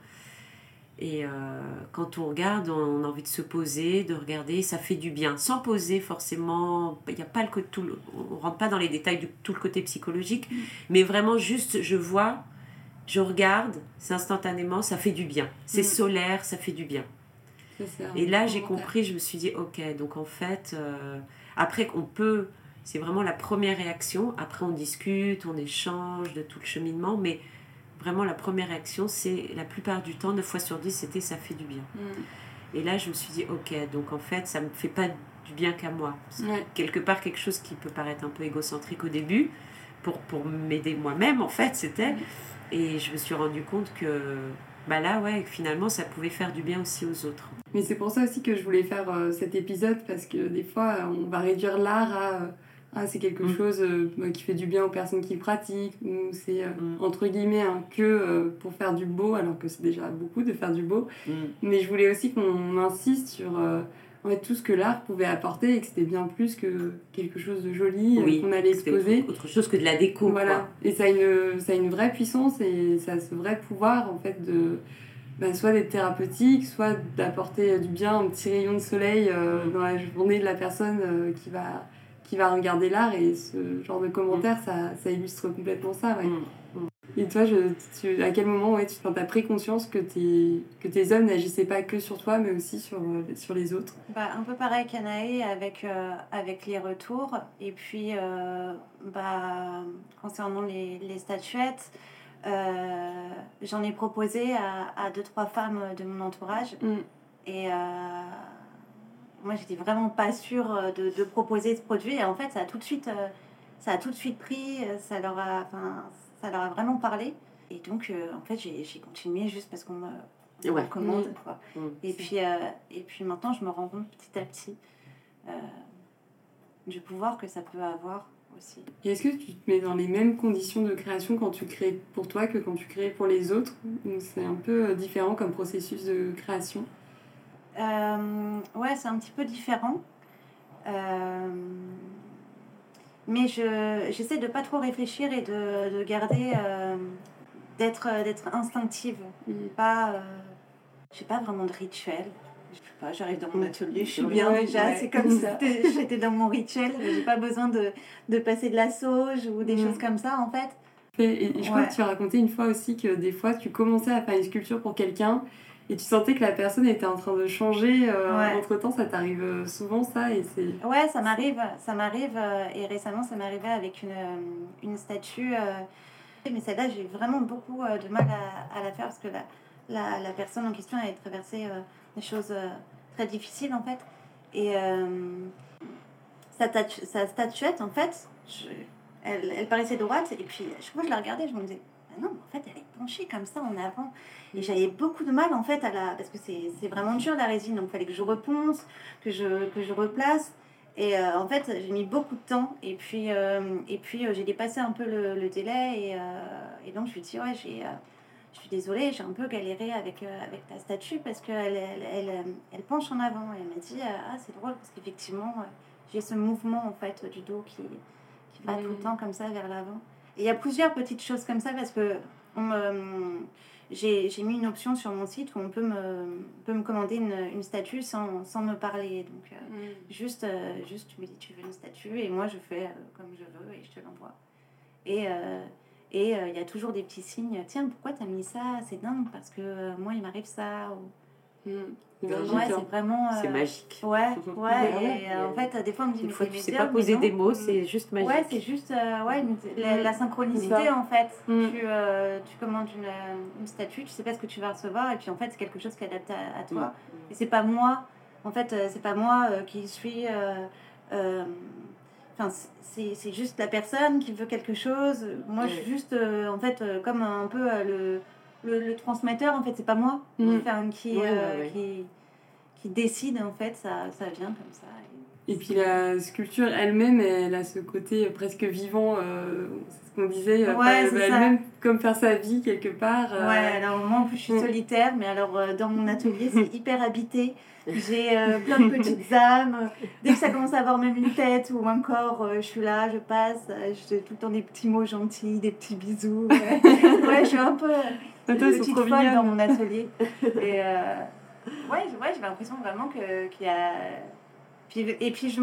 Speaker 3: et euh, quand on regarde, on a envie de se poser, de regarder, ça fait du bien. Sans poser forcément, il n'y a pas le tout, on rentre pas dans les détails du tout le côté psychologique, hmm. mais vraiment juste, je vois je regarde, c'est instantanément, ça fait du bien. C'est mm. solaire, ça fait du bien. Et là, j'ai compris, je me suis dit, ok, donc en fait, euh, après qu'on peut, c'est vraiment la première réaction. Après, on discute, on échange de tout le cheminement, mais vraiment la première réaction, c'est la plupart du temps, 9 fois sur 10, c'était ça fait du bien. Mm. Et là, je me suis dit, ok, donc en fait, ça me fait pas du bien qu'à moi. Quelque part, quelque chose qui peut paraître un peu égocentrique au début, pour, pour m'aider moi-même, en fait, c'était. Et je me suis rendu compte que bah là, ouais, finalement, ça pouvait faire du bien aussi aux autres.
Speaker 1: Mais c'est pour ça aussi que je voulais faire euh, cet épisode, parce que des fois, on va réduire l'art à euh, ah, c'est quelque mm. chose euh, bah, qui fait du bien aux personnes qui le pratiquent, ou c'est mm. entre guillemets que pour faire du beau, alors que c'est déjà beaucoup de faire du beau. Mm. Mais je voulais aussi qu'on insiste sur tout ce que l'art pouvait apporter et que c'était bien plus que quelque chose de joli qu'on allait exposer.
Speaker 3: Autre chose que de la déco.
Speaker 1: Voilà. Et ça a, une, ça a une vraie puissance et ça a ce vrai pouvoir en fait de bah, soit d'être thérapeutique, soit d'apporter du bien, un petit rayon de soleil euh, dans la journée de la personne euh, qui, va, qui va regarder l'art. Et ce genre de commentaires, ça, ça illustre complètement ça. Ouais. Mm. Et toi, je, tu, à quel moment ouais, tu as pris conscience que tes, que tes œuvres n'agissaient pas que sur toi, mais aussi sur, euh, sur les autres?
Speaker 2: Bah, Un peu pareil qu'Anaé avec, avec les retours. Et puis, bah, concernant les, les statuettes, euh, j'en ai proposé à, à, deux, trois femmes de mon entourage. Mm. Et euh, moi, j'étais vraiment pas sûre de, de, proposer ce produit. Et en fait, ça a tout de suite, euh, ça a tout de suite pris. Ça leur a, ça leur a vraiment parlé. Et donc, en fait, j'ai continué juste parce qu'on me, ouais. commande. Mm. Quoi. Mm. Et, puis, et puis maintenant, je me rends compte petit à petit du pouvoir que ça peut avoir
Speaker 1: et est-ce que tu te mets dans les mêmes conditions de création quand tu crées pour toi que quand tu crées pour les autres? C'est un peu euh, différent comme processus de création?
Speaker 2: Euh, Ouais, c'est un petit peu différent. Euh, mais je, j'essaie de pas trop réfléchir et de, de garder. Euh, d'être, d'être instinctive. Mm. Pas, je sais pas vraiment de rituel pas, j'arrive dans mon atelier, je suis bien déjà, c'est comme ça. (laughs) j'étais dans mon rituel, j'ai pas besoin de, de, passer de la sauge ou des mm. choses comme ça en fait.
Speaker 1: Et, je crois que tu as raconté une fois aussi que des fois tu commençais à faire une sculpture pour quelqu'un et tu sentais que la personne était en train de changer euh, entre temps ça t'arrive euh, souvent ça et c'est
Speaker 2: ouais ça m'arrive ça m'arrive euh, et récemment ça arrivé avec une, une statue mais celle-là j'ai vraiment beaucoup de mal à, à, la faire parce que la, la, la personne en question avait traversé des choses euh, très difficiles en fait. Et euh, sa, sa, statuette, en fait, elle, elle, paraissait droite. Et puis, chaque fois que je la regardais, je me disais, non, en fait, elle est penchée comme ça en avant. Et j'avais beaucoup de mal, en fait, à la... parce que c'est vraiment dur la résine. Donc, il fallait que je reponce, que je, que je replace. Et euh, en fait, j'ai mis beaucoup de temps. Et puis, et puis j'ai dépassé un peu le, le délai. Et, et, donc, je suis dit, ouais, j'ai je suis désolée, j'ai un peu galéré avec, euh, avec ta statue parce qu'elle elle, elle, elle, penche en avant. Et elle m'a dit, euh, ah c'est drôle parce qu'effectivement, euh, j'ai ce mouvement en fait du dos qui, qui va tout le temps comme ça vers l'avant. Et il y a plusieurs petites choses comme ça parce que j'ai mis une option sur mon site où on peut me, peut me commander une, une statue sans, sans, me parler. Donc, mm. juste, juste, tu me dis, tu veux une statue et moi je fais comme je veux et je te l'envoie. Et et euh, il y a toujours des petits signes. Tiens, pourquoi t'as mis ça? C'est dingue parce que euh, moi, il m'arrive ça.
Speaker 3: Ou... Mmh. Ouais, c'est hein. vraiment.
Speaker 2: C'est
Speaker 3: euh, magique.
Speaker 2: Ouais, ouais. (laughs) et, en fait, des fois, on me dit.
Speaker 3: Des fois, tu sais pas poser des mots, c'est juste magique.
Speaker 2: Ouais, c'est juste ouais, la, synchronicité, en fait. Mmh. Tu, tu commandes une, une, statue, tu sais pas ce que tu vas recevoir, et puis en fait, c'est quelque chose qui est adapté à, toi. Mmh. Et c'est pas moi, en fait, c'est pas moi qui suis. Enfin, c'est juste la personne qui veut quelque chose. Moi, je suis juste, euh, en fait, euh, comme un peu euh, le, le, transmetteur, en fait, c'est pas moi mm. qui, qui, qui, décide, en fait, ça, ça vient comme ça.
Speaker 1: Et puis la sculpture elle-même, elle a ce côté presque vivant, c'est ce qu'on disait, elle-même comme faire sa vie quelque part.
Speaker 2: Ouais, alors moi en plus je suis mm. solitaire, mais alors dans mon atelier c'est (laughs) hyper habité. J'ai euh, plein de petites âmes. Dès que ça commence à avoir même une tête ou un corps, euh, je suis là, je passe. Euh, je tout le temps des petits mots gentils, des petits bisous. Ouais, (laughs) je suis un peu une petite folle dans mon atelier. (laughs) Et ouais, ouais j'ai l'impression vraiment qu'il y a... et puis je,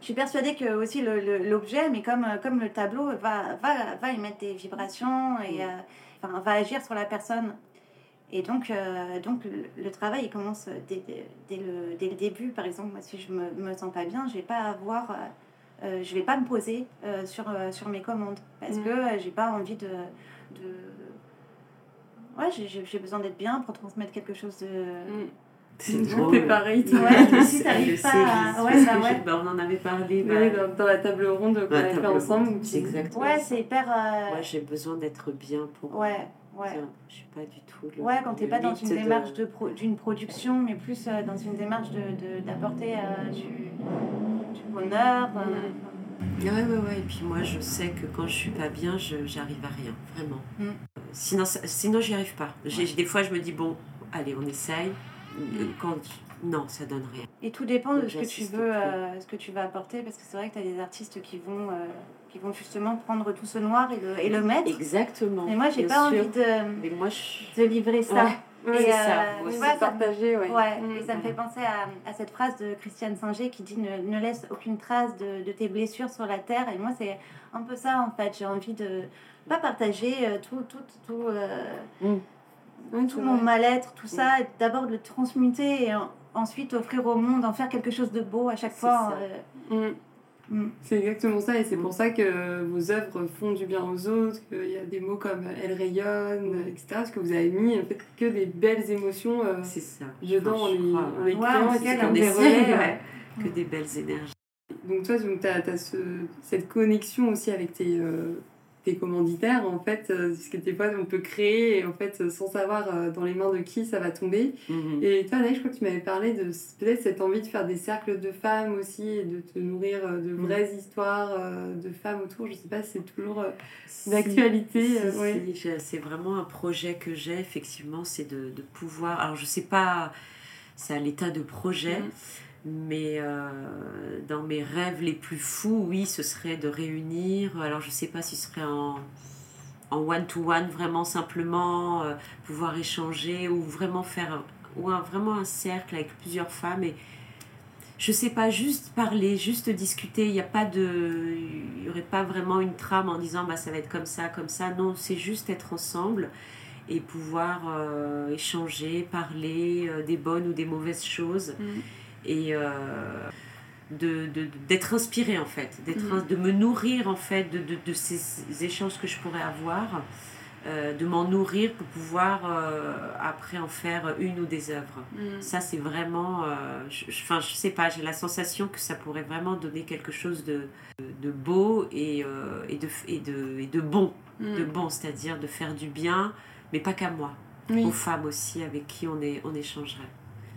Speaker 2: je suis persuadée que aussi l'objet, mais comme, comme le tableau, va, va, va émettre des vibrations et enfin, va agir sur la personne. Et donc, euh, donc le, travail il commence dès, dès, le, dès, le, début. Par exemple, moi, si je me, me sens pas bien, je vais pas avoir, euh, euh, je vais pas me poser sur, sur mes commandes parce mm. que j'ai pas envie de, de... ouais, j'ai besoin d'être bien pour transmettre quelque chose de, mm.
Speaker 3: C'est
Speaker 1: drôle. pareil,
Speaker 2: toi. Ouais, (laughs) si t'arrives pas à... Ouais, (laughs)
Speaker 3: bah ouais. Bah, on en avait parlé.
Speaker 1: Bah... dans, la table ronde qu'on avait fait ensemble.
Speaker 3: C'est exactement
Speaker 2: Ouais, c'est hyper...
Speaker 3: Euh... Ouais, j'ai besoin d'être bien pour...
Speaker 2: Ouais, ouais.
Speaker 3: Je suis pas du tout...
Speaker 2: Le, ouais, quand t'es pas dans une démarche d'une de pro... production, mais plus euh, dans une démarche d'apporter de, de, euh, du, du, bonheur...
Speaker 3: Ouais, ouais, ouais. Et puis moi, je sais que quand je suis pas bien, je j'arrive à rien, vraiment. Mm. Sinon, sinon j'y arrive pas. Des fois, je me dis, bon, allez, on essaye. Mm. Quand... Non, ça donne rien.
Speaker 2: Et tout dépend de ce que tu veux, euh, ce que tu vas apporter, parce que c'est vrai que tu as des artistes qui vont, euh, qui vont justement prendre tout ce noir et le, et le mettre.
Speaker 3: Exactement.
Speaker 2: Et moi, j'ai pas envie de,
Speaker 3: moi, je...
Speaker 2: de livrer ça.
Speaker 1: Oui, c'est ça. Euh, partager, ouais.
Speaker 2: ouais. Mm, et ça me fait penser à, à cette phrase de Christiane Singer qui dit ne, ne laisse aucune trace de, de, tes blessures sur la terre. Et moi, c'est un peu ça, en fait. J'ai envie de pas partager tout, tout, tout. Mm tout mon mal-être, tout ça, d'abord de le transmuter et ensuite offrir au monde, en faire quelque chose de beau à chaque fois.
Speaker 1: Euh, mm. Mm. C'est exactement ça, et c'est pour ça que vos œuvres font du bien aux autres, qu'il y a des mots comme Elle rayonne, etc. Parce que vous avez mis en fait que des belles émotions euh,
Speaker 3: c'est ça.
Speaker 1: dedans en les,
Speaker 3: créant, des relais, que des belles énergies.
Speaker 1: Donc toi, tu as, ce, cette connexion aussi avec tes, euh, tes commanditaires en fait euh, parce que des fois on peut créer et en fait sans savoir euh, dans les mains de qui ça va tomber mhm. et toi Anaïs je crois que tu m'avais parlé de peut-être cette envie de faire des cercles de femmes aussi et de te nourrir euh, de mhm. vraies histoires de femmes autour je sais pas si c'est toujours d'actualité
Speaker 3: c'est vraiment un projet que j'ai effectivement c'est de, de, pouvoir alors je sais pas c'est à l'état de projet mhm. Mais euh, dans mes rêves les plus fous, oui, ce serait de réunir. Alors, je ne sais pas si ce serait en one-to-one, vraiment simplement euh, pouvoir échanger ou vraiment faire ou un, vraiment un cercle avec plusieurs femmes et je sais pas juste parler juste discuter il n'y a pas de il y aurait pas vraiment une trame en disant bah ça va être comme ça comme ça non c'est juste être ensemble et pouvoir euh, échanger parler des bonnes ou des mauvaises choses mm et euh, de, d'être inspiré en fait, d'être, mm. de me nourrir en fait de, de, de, ces échanges que je pourrais avoir, euh, de m'en nourrir pour pouvoir euh, après en faire une ou des œuvres. Mm. Ça c'est vraiment, enfin je, je, sais pas, j'ai la sensation que ça pourrait vraiment donner quelque chose de, de beau et, et, de, et, de, et de bon, mm. de bon, c'est-à-dire de faire du bien, mais pas qu'à moi, aux femmes aussi avec qui on, est, on échangerait.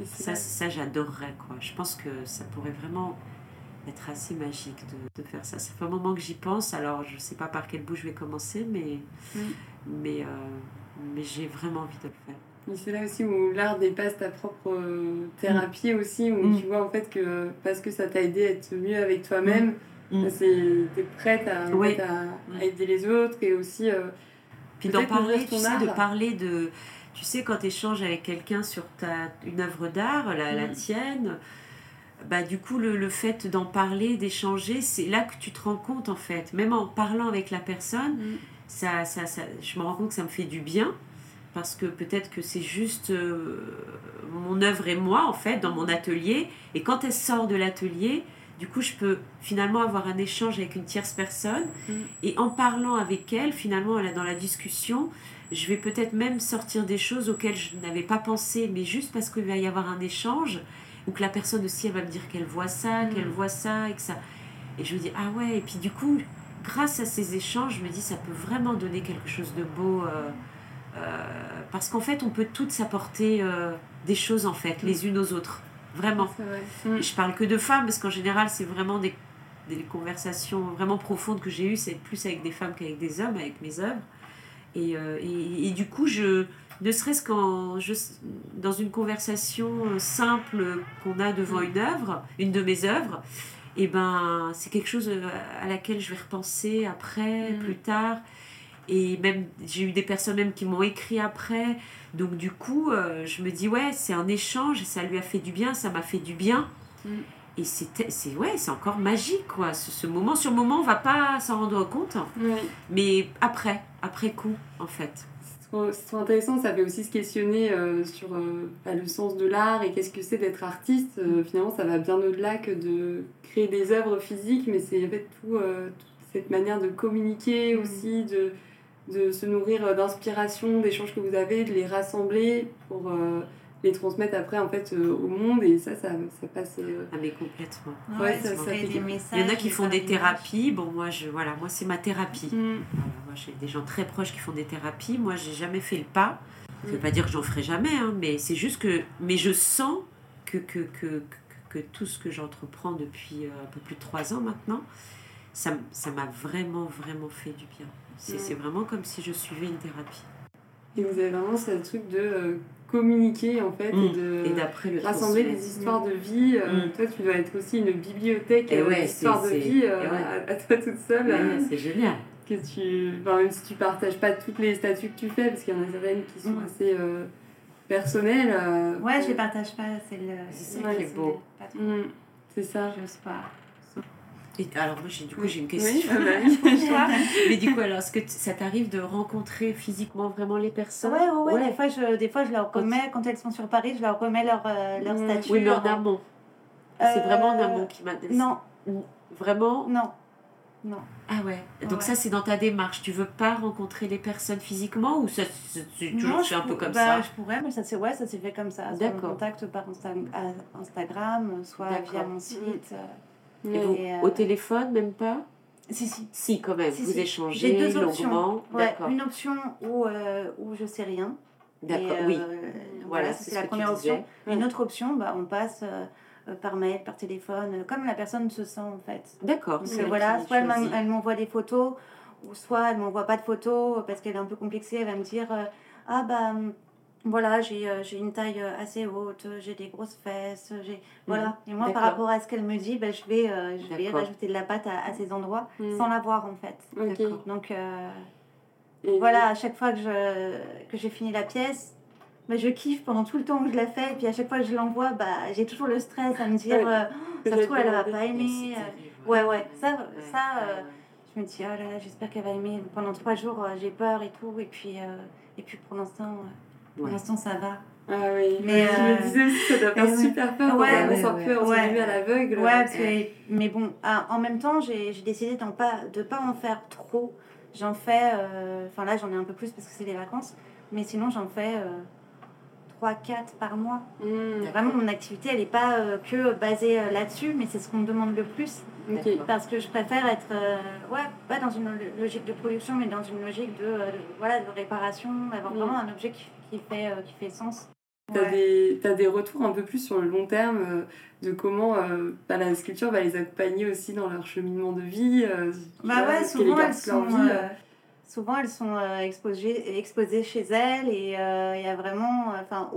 Speaker 3: Ça, ça j'adorerais, quoi. Je pense que ça pourrait vraiment être assez magique de, de faire ça. Ça fait un moment que j'y pense, alors je ne sais pas par quel bout je vais commencer, mais, mm. mais, euh, mais j'ai vraiment envie de le faire.
Speaker 1: Mais c'est là aussi où l'art dépasse ta propre euh, thérapie aussi, où mm. tu vois en fait que parce que ça t'a aidé à être mieux avec toi-même, mm. bah, tu es prête à, à, aider les autres et aussi. Euh,
Speaker 3: Puis d'en parler, tu sais, de parler de tu sais, quand tu échanges avec quelqu'un sur ta, une œuvre d'art, la, la mm. tienne, bah, du coup, le, le fait d'en parler, d'échanger, c'est là que tu te rends compte, en fait. Même en parlant avec la personne, mm. ça, ça, ça, je me rends compte que ça me fait du bien. Parce que peut-être que c'est juste euh, mon œuvre et moi, en fait, dans mon atelier. Et quand elle sort de l'atelier, du coup, je peux finalement avoir un échange avec une tierce personne. Mm. Et en parlant avec elle, finalement, dans la discussion, je vais peut-être même sortir des choses auxquelles je n'avais pas pensé, mais juste parce qu'il va y avoir un échange, ou que la personne aussi, elle va me dire qu'elle voit ça, mm. qu'elle voit ça, et que ça... Et je me dis, ah ouais, et puis du coup, grâce à ces échanges, je me dis, ça peut vraiment donner quelque chose de beau, euh, euh, parce qu'en fait, on peut toutes s'apporter euh, des choses, en fait, les mm. unes aux autres, vraiment. Mm. Je parle que de femmes, parce qu'en général, c'est vraiment des, des conversations vraiment profondes que j'ai eues, c'est plus avec des femmes qu'avec des hommes, avec mes œuvres. Euh, et, et, du coup, je, ne serait-ce qu'en dans une conversation simple qu'on a devant une œuvre, une de mes œuvres, et eh ben c'est quelque chose euh, à laquelle je vais repenser après, mm. plus tard. Et même j'ai eu des personnes même qui m'ont écrit après. Donc du coup, euh, je me dis ouais, c'est un échange, ça lui a fait du bien, ça m'a fait du bien. Mm. Et c'est ouais, c'est encore magique quoi. Ce, moment sur le moment, on va pas s'en rendre compte. Mais après, après coup, en fait.
Speaker 1: C'est trop, intéressant, ça fait aussi se questionner euh, sur euh, bah, le sens de l'art et qu'est-ce que c'est d'être artiste. Euh, finalement, ça va bien au-delà que de créer des œuvres physiques, mais c'est en fait tout, toute cette manière de communiquer mm. aussi, de, de se nourrir d'inspiration, d'échanges que vous avez, de les rassembler pour les transmettre après en fait au monde et ça ça, ça passe
Speaker 3: ah mais complètement.
Speaker 2: Ouais, ça, ça des messages,
Speaker 3: il y en a qui font des thérapies. Bon moi je voilà moi c'est ma thérapie. Mm. moi j'ai des gens très proches qui font des thérapies. Moi j'ai jamais fait le pas. Ça veut mm. pas dire que j'en ferai jamais hein, mais c'est juste que mais je sens que que, que, que tout ce que j'entreprends depuis un peu plus de trois ans maintenant ça m'a vraiment vraiment fait du bien. Mm. c'est vraiment comme si je suivais une thérapie.
Speaker 1: Et vous avez vraiment ce truc de communiquer en fait et
Speaker 3: mm.
Speaker 1: de
Speaker 3: le
Speaker 1: rassembler des histoires de vie. Euh, mm. Toi, tu dois être aussi une bibliothèque euh, d'histoires de vie euh, à, toi toute seule.
Speaker 3: c'est génial.
Speaker 1: Que tu, enfin, même si tu partages pas toutes les statuts que tu fais, parce qu'il y en a certaines qui sont mm. assez personnelles.
Speaker 2: ouais, je les partage pas. C'est le.
Speaker 3: C'est ça qui est beau.
Speaker 1: C'est ça.
Speaker 2: J'ose pas
Speaker 3: alors moi, du coup, j'ai une question. Bah (laughs) mais du coup, alors, est-ce que ça t'arrive de rencontrer physiquement vraiment les personnes?
Speaker 2: Ouais, ouais, ouais. Des, fois, je, des fois, je leur remets, quand elles sont sur Paris, je leur remets leur, euh, leur mmh. statut.
Speaker 3: Oui, mais en amont. C'est vraiment en amont qui m'intéresse.
Speaker 2: Non.
Speaker 3: Vraiment?
Speaker 2: Non. Non.
Speaker 3: Ah ouais. Donc ça, c'est dans ta démarche. Tu veux pas rencontrer les personnes physiquement ou ça, tu toujours un peu comme
Speaker 2: bah,
Speaker 3: ça?
Speaker 2: Je pourrais, mais ça s'est ouais, ça s'est fait comme ça. D'accord. contact par Instagram, soit via mon site.
Speaker 3: Euh, au téléphone, même pas?
Speaker 2: Si, si.
Speaker 3: Si, quand même. vous échangez J'ai deux longuement.
Speaker 2: Options. une option où, euh, où je sais rien.
Speaker 3: D'accord, oui.
Speaker 2: Euh, voilà, c'est la première option. Une autre option, bah, on passe par mail, par téléphone, comme la personne se sent en fait.
Speaker 3: D'accord.
Speaker 2: voilà, soit elle m'envoie des photos, ou soit elle m'envoie pas de photos parce qu'elle est un peu complexée. Elle va me dire Ah, bah voilà, j'ai euh, j'ai une taille euh, assez haute, j'ai des grosses fesses, j'ai voilà. Et moi, par rapport à ce qu'elle me dit, ben, je vais, euh, je vais rajouter de la pâte à, ces endroits hmm. sans la voir en fait. Donc voilà, à chaque fois que je que j'ai fini la pièce, ben, je kiffe pendant tout le temps que je la fais. Et puis à chaque fois que je l'envoie, bah, j'ai toujours le stress à me dire, (laughs) ça se trouve, elle va pas aimer. ouais, ouais, ça, ça je me dis, oh là là, j'espère qu'elle va aimer. Pendant trois jours, j'ai peur et tout. Et puis, et puis pour l'instant. Pour l'instant, ça va.
Speaker 1: Ah oui, mais je me euh, disais aussi ça doit faire super peur ouais, quand on peu entre à l'aveugle.
Speaker 2: Ouais, parce que, mais bon, ah, en même temps, j'ai décidé de ne pas, de pas en faire trop. J'en fais, euh, enfin là j'en ai un peu plus parce que c'est les vacances, mais sinon j'en fais euh, 3-4 par mois. Mmh, Vraiment, mon activité, elle n'est pas euh, que basée là-dessus, mais c'est ce qu'on me demande le plus. Parce que je préfère être, ouais, pas dans une logique de production, mais dans une logique de, voilà, de réparation, d'avoir mmh. vraiment un objet qui qui fait, euh, qui fait sens.
Speaker 1: Tu as, des, as des retours un peu plus sur le long terme euh, de comment euh, bah, la sculpture va les accompagner aussi dans leur cheminement de vie
Speaker 2: Bah ouais, souvent elles, sont, souvent elles sont exposées, exposées chez elles et il y a vraiment, enfin,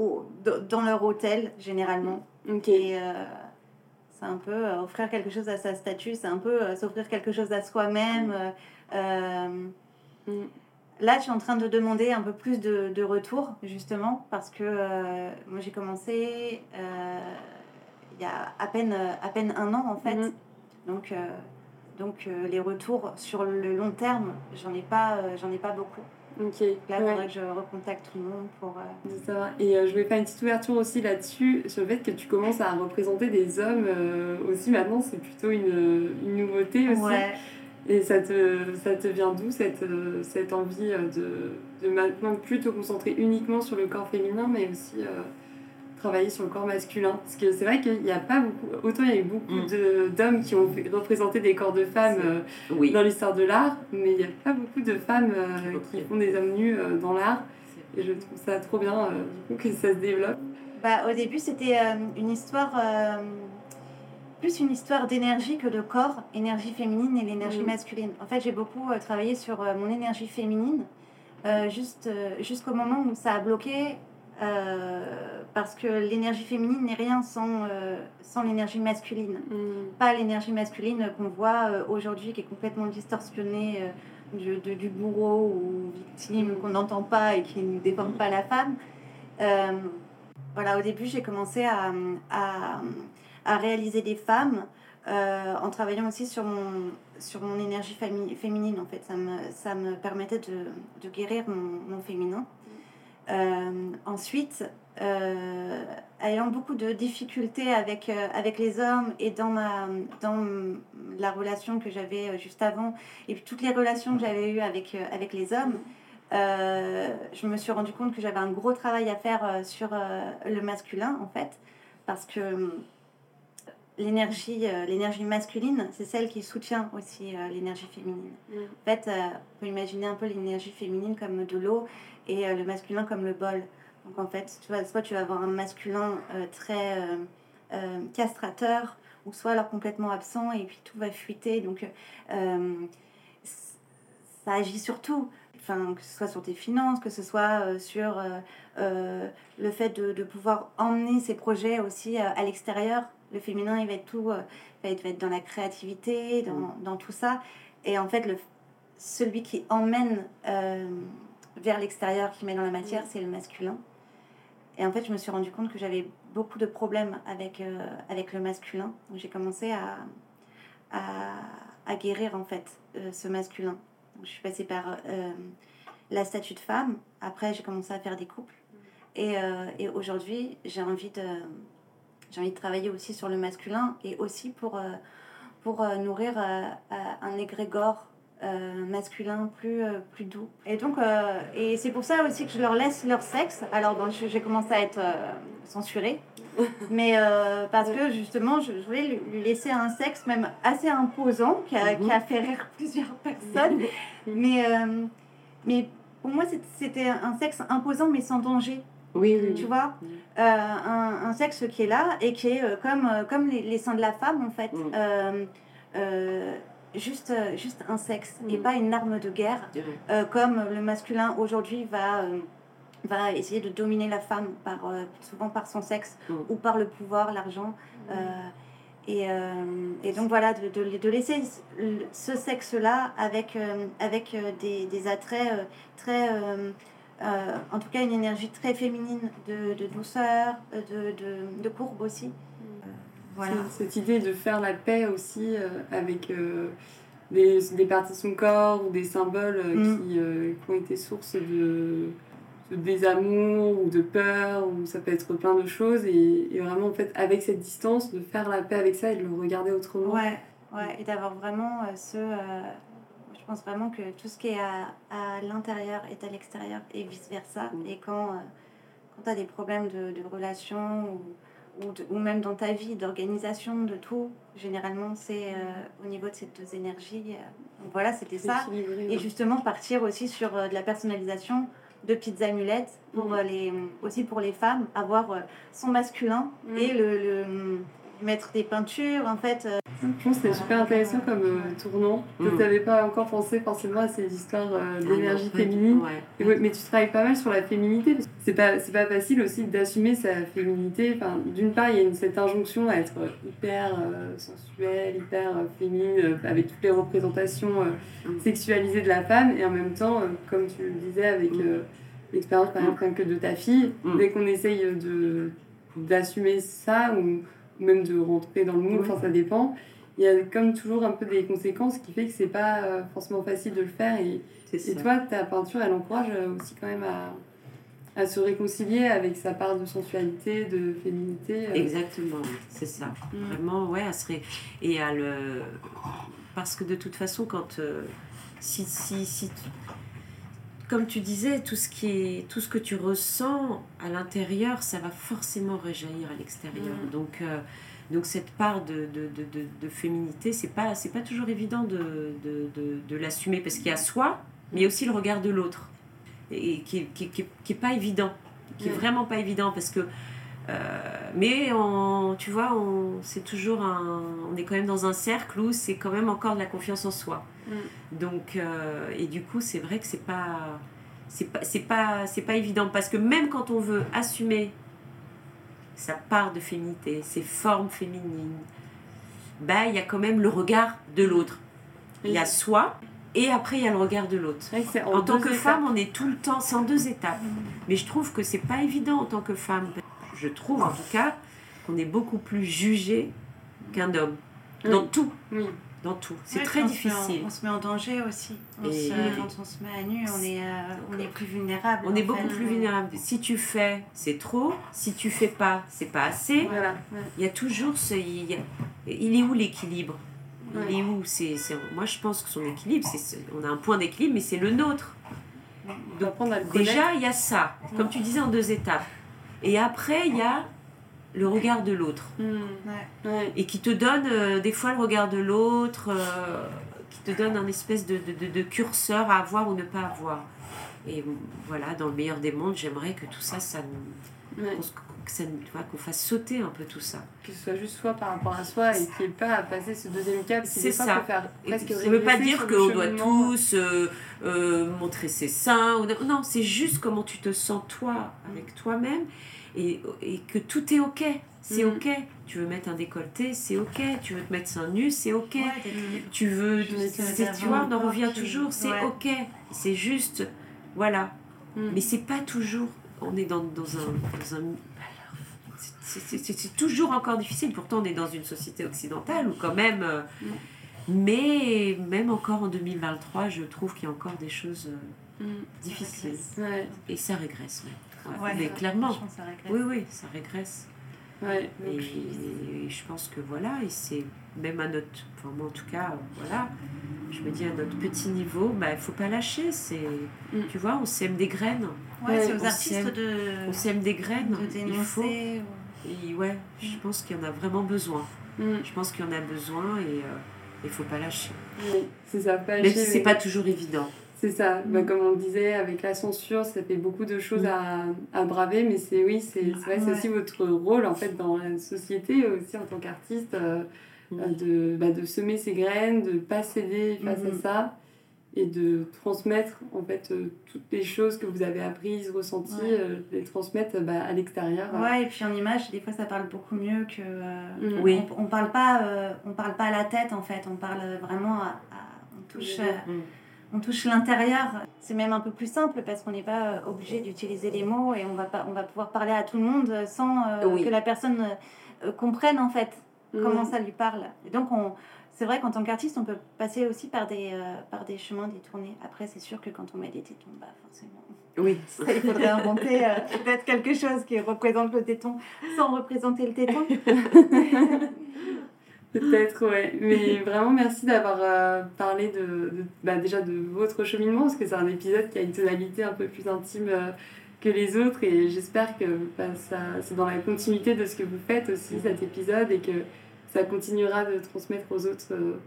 Speaker 2: dans leur hôtel généralement. Et c'est un peu offrir quelque chose à sa statue, c'est un peu s'offrir quelque chose à soi-même. Mm. Là, je suis en train de demander un peu plus de, de retour, justement, parce que euh, moi, j'ai commencé euh, il y a à peine, à peine un an, en fait. Mhm. Donc, euh, donc les retours sur le long terme, j'en ai, pas, j'en ai pas beaucoup.
Speaker 1: Ok.
Speaker 2: Là, il faudrait que je recontacte tout le monde pour.
Speaker 1: Ça Et je vais faire une petite ouverture aussi là-dessus, sur le fait que tu commences à représenter des hommes aussi maintenant, c'est plutôt une, une nouveauté aussi.
Speaker 2: Ouais.
Speaker 1: Et ça te, ça te vient d'où cette, cette envie de, de maintenant plus te concentrer uniquement sur le corps féminin, mais aussi euh, travailler sur le corps masculin Parce que c'est vrai qu'il n'y a pas beaucoup, autant il y a eu beaucoup mm. d'hommes qui ont représenté des corps de femmes euh, dans l'histoire de l'art, mais il n'y a pas beaucoup de femmes euh, qui font des hommes nus dans l'art. Et je trouve ça trop bien du coup, que ça se développe.
Speaker 2: Bah, au début, c'était une histoire plus une histoire d'énergie que de corps, énergie féminine et l'énergie mm. masculine. En fait, j'ai beaucoup euh, travaillé sur euh, mon énergie féminine euh, juste jusqu'au moment où ça a bloqué parce que l'énergie féminine n'est rien sans, sans l'énergie masculine. Mm. Pas l'énergie masculine qu'on voit aujourd'hui qui est complètement distorsionnée du, du, bourreau ou victime mm. qu'on n'entend pas et qui ne déforme pas la femme. voilà, au début, j'ai commencé à, à à réaliser des femmes euh, en travaillant aussi sur mon, sur mon énergie féminine en fait. Ça me, ça me permettait de, de guérir mon, mon féminin. Euh, ensuite, euh, ayant beaucoup de difficultés avec, avec les hommes et dans, ma, dans la relation que j'avais juste avant, et puis toutes les relations que j'avais eues avec, avec les hommes, je me suis rendu compte que j'avais un gros travail à faire sur le masculin, en fait, parce que l'énergie l'énergie masculine, c'est celle qui soutient aussi l'énergie féminine. En fait, on peut imaginer un peu l'énergie féminine comme de l'eau et le masculin comme le bol. Donc en fait, tu vois, soit tu vas avoir un masculin très castrateur, ou soit alors complètement absent et puis tout va fuiter. Donc euh, ça agit sur tout. Enfin, que ce soit sur tes finances, que ce soit euh, sur euh, le fait de, de, pouvoir emmener ces projets aussi à l'extérieur. Le féminin, il va être tout, va être, va être dans la créativité, dans, mm. dans, tout ça. Et en fait, le, celui qui emmène vers l'extérieur, qui met dans la matière, mm. c'est le masculin. Et en fait, je me suis rendu compte que j'avais beaucoup de problèmes avec, euh, avec le masculin. J'ai commencé à, à, à, guérir en fait euh, ce masculin. je suis passée par euh, la statue de femme. Après, j'ai commencé à faire des couples. Et, et aujourd'hui, j'ai envie, de, j'ai envie de travailler aussi sur le masculin et aussi pour, pour nourrir un égrégore euh, masculin plus, euh, plus doux. Et donc, euh, et c'est pour ça aussi que je leur laisse leur sexe. Alors, bon, j'ai commencé à être censurée, (laughs) mais parce que justement, je, voulais lui, laisser un sexe même assez imposant, qui a, qui a fait rire plusieurs personnes. (laughs) mais, mais pour moi, c'était un sexe imposant, mais sans danger.
Speaker 3: Oui, oui,
Speaker 2: Tu vois un, un, sexe qui est là et qui est comme, comme les, les, seins de la femme, en fait. Juste, euh, juste un sexe et mm. pas une arme de guerre, euh, comme le masculin aujourd'hui va, euh, va essayer de dominer la femme, par, souvent par son sexe mm. ou par le pouvoir, l'argent. Mm. Et, et, donc voilà, de, de, de laisser ce sexe-là avec, avec des, des attraits très... en tout cas, une énergie très féminine de, de douceur, de, de courbe aussi.
Speaker 1: Cette idée de faire la paix aussi euh, avec euh, des, des, parties de son corps ou des symboles euh, mm. qui, qui, ont été source de, de, désamour ou de peur, ou ça peut être plein de choses. Et, et, vraiment, en fait, avec cette distance, de faire la paix avec ça et de le regarder autrement.
Speaker 2: Ouais, ouais et d'avoir vraiment ce. je pense vraiment que tout ce qui est à, à l'intérieur est à l'extérieur et vice-versa. Mm. Et quand, quand tu as des problèmes de, de relations ou ou, ou, même dans ta vie d'organisation, de tout, généralement, c'est euh, au niveau de ces deux énergies. Euh, voilà, c'était ça. Et justement, partir aussi sur euh, de la personnalisation de petites amulettes, pour, mm. les, aussi pour les femmes, avoir son masculin mm. et le, le, mettre des peintures, en fait.
Speaker 1: Je pense que c'était super intéressant comme tournant. Tu n'avais pas encore pensé forcément à ces histoires ah d'énergie féminine. mais tu travailles pas mal sur la féminité c'est pas c'est pas facile aussi d'assumer sa féminité enfin d'une part il y a une, cette injonction à être hyper euh, sensuelle hyper euh, féminine euh, avec toutes les représentations mm. sexualisées de la femme et en même temps comme tu le disais avec mm. l'expérience par exemple que de ta fille mm. dès qu'on essaye de d'assumer ça ou même de rentrer dans le moule enfin ça dépend il y a comme toujours un peu des conséquences qui fait que c'est pas forcément facile de le faire et, et toi ta peinture elle encourage aussi quand même à à se réconcilier avec sa part de sensualité, de féminité.
Speaker 3: Euh. Exactement, c'est ça. Mm. Vraiment, ouais, à se et à le. Parce que de toute façon, quand. Euh, si, si, si Comme tu disais, tout ce, qui est, tout ce que tu ressens à l'intérieur, ça va forcément réjaillir à l'extérieur. Mm. Donc. Euh, donc cette part de, de, de, de féminité, c'est pas, c'est pas toujours évident de, de, de l'assumer parce qu'il y a soi, mais il y a aussi le regard de l'autre et qui, qui, qui, qui est pas évident, qui est vraiment pas évident parce que mais on, tu vois, on, c'est toujours un, on est quand même dans un cercle où c'est quand même encore de la confiance en soi. Mm. Donc, euh, et du coup, c'est vrai que c'est pas, c'est pas, c'est pas, c'est pas évident parce que même quand on veut assumer sa part de féminité, ses formes féminines, bah, il y a quand même le regard de l'autre. Il y a soi et après, il y a le regard de l'autre. En, en tant que femme, on est tout le temps, c'est en deux étapes. Mais je trouve que c'est pas évident en tant que femme. Je trouve en tout cas qu'on est beaucoup plus jugé qu'un homme. Dans tout. Oui. Dans tout. C'est très difficile.
Speaker 2: On se, met en danger aussi. On se, quand on se met à nu, on est, euh, on est plus vulnérable.
Speaker 3: On est beaucoup plus vulnérable. Si tu fais, c'est trop. Si tu fais pas, c'est pas assez. Voilà. Il y a toujours ce. Il, il est où l'équilibre? Il est où? C'est, Moi, je pense que son équilibre, c'est, on a un point d'équilibre, mais c'est le nôtre. déjà, il y a ça, comme tu disais, en deux étapes. Et après, il y a le regard de l'autre. Hmm. Et qui te donne euh, des fois le regard de l'autre, euh, qui te donne un espèce de, de, de, curseur à avoir ou ne pas avoir. Et voilà, dans le meilleur des mondes, j'aimerais que tout ça, ça nous, qu'on fasse sauter un peu tout ça.
Speaker 1: Que ce soit juste soi par rapport à soi et qu'il n'y ait pas à passer ce deuxième cap.
Speaker 3: C'est ça. Faire ça ne veut pas dire qu'on doit tous euh, euh, montrer ses seins. Ou... Non, c'est juste comment tu te sens toi, avec toi-même, et, et, que tout est OK. C'est mm. OK. Tu veux mettre un décolleté, c'est OK. Tu veux te mettre seins nus, c'est OK. tu veux. Tu vois, on en revient toujours, c'est OK. C'est juste. Voilà. Mm. Mais c'est pas toujours. On est dans, dans un, dans un c'est toujours encore difficile. Pourtant, on est dans une société occidentale où quand même... Euh, mais même encore en 2023, je trouve qu'il y a encore des choses euh, mm. difficiles. Et ça régresse, mais clairement. Oui, oui, ça régresse. et, je pense que voilà, et c'est même à notre, enfin moi en tout cas, voilà, je me dis à notre petit niveau, bah il faut pas lâcher, c'est, mm. tu vois, on sème des graines.
Speaker 2: Ouais, c'est aux artistes de,
Speaker 3: on sème des graines.
Speaker 2: De dénoncer.
Speaker 3: Et ouais, je pense qu'il y en a vraiment besoin. Mm. Je pense qu'il y en a besoin et il ne faut pas lâcher.
Speaker 1: Oui, c'est ça,
Speaker 3: pas lâcher. Même si c'est pas toujours évident.
Speaker 1: C'est ça, bah, comme on le disait, avec la censure, ça fait beaucoup de choses à, à braver, mais c'est oui, c'est vrai, c'est aussi votre rôle en fait dans la société, aussi en tant qu'artiste, euh, de, bah, de semer ses graines, de ne pas céder face à mm-hmm. ça et de transmettre en fait euh, toutes les choses que vous avez apprises, ressenties, euh, les transmettre bah, à l'extérieur.
Speaker 2: Ouais, et puis en image, des fois ça parle beaucoup mieux que. Euh, mm. oui. On, on, parle pas, on parle pas à la tête en fait, on parle vraiment à. on touche. Mm. On touche l'intérieur. C'est même un peu plus simple parce qu'on n'est pas obligé d'utiliser les mots et on va, pas, on va pouvoir parler à tout le monde sans que la personne comprenne en fait mm. comment ça lui parle. Et donc on, c'est vrai qu'en tant qu'artiste, on peut passer aussi par des, euh, par des chemins détournés. Après, c'est sûr que quand on met des tétons, bah forcément.
Speaker 3: Oui. (laughs)
Speaker 2: il faudrait inventer euh, peut-être quelque chose qui représente le téton sans représenter le téton. (laughs)
Speaker 1: peut-être, ouais. Mais vraiment, merci d'avoir euh, parlé de, bah, déjà de votre cheminement, parce que c'est un épisode qui a une tonalité un peu plus intime que les autres. Et j'espère que bah, ça, c'est dans la continuité de ce que vous faites aussi, cet épisode, et que ça continuera de transmettre aux autres euh,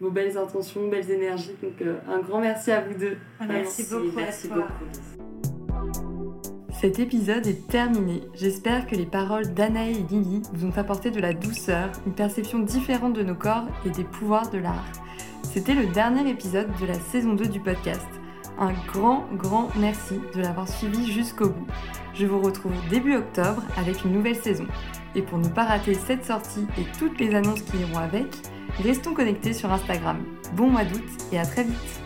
Speaker 1: vos belles intentions, belles énergies. Donc euh, un grand merci à vous deux.
Speaker 2: Ah, merci, beaucoup.
Speaker 3: Merci beaucoup.
Speaker 1: Cet épisode est terminé. J'espère que les paroles d'Anaë et Lily vous ont apporté de la douceur, une perception différente de nos corps et des pouvoirs de l'art. C'était le dernier épisode de la saison 2 du podcast. Un grand, grand merci de l'avoir suivi jusqu'au bout. Je vous retrouve début octobre avec une nouvelle saison. Et pour ne pas rater cette sortie et toutes les annonces qui iront avec, restons connectés sur Instagram. Bon mois d'août et à très vite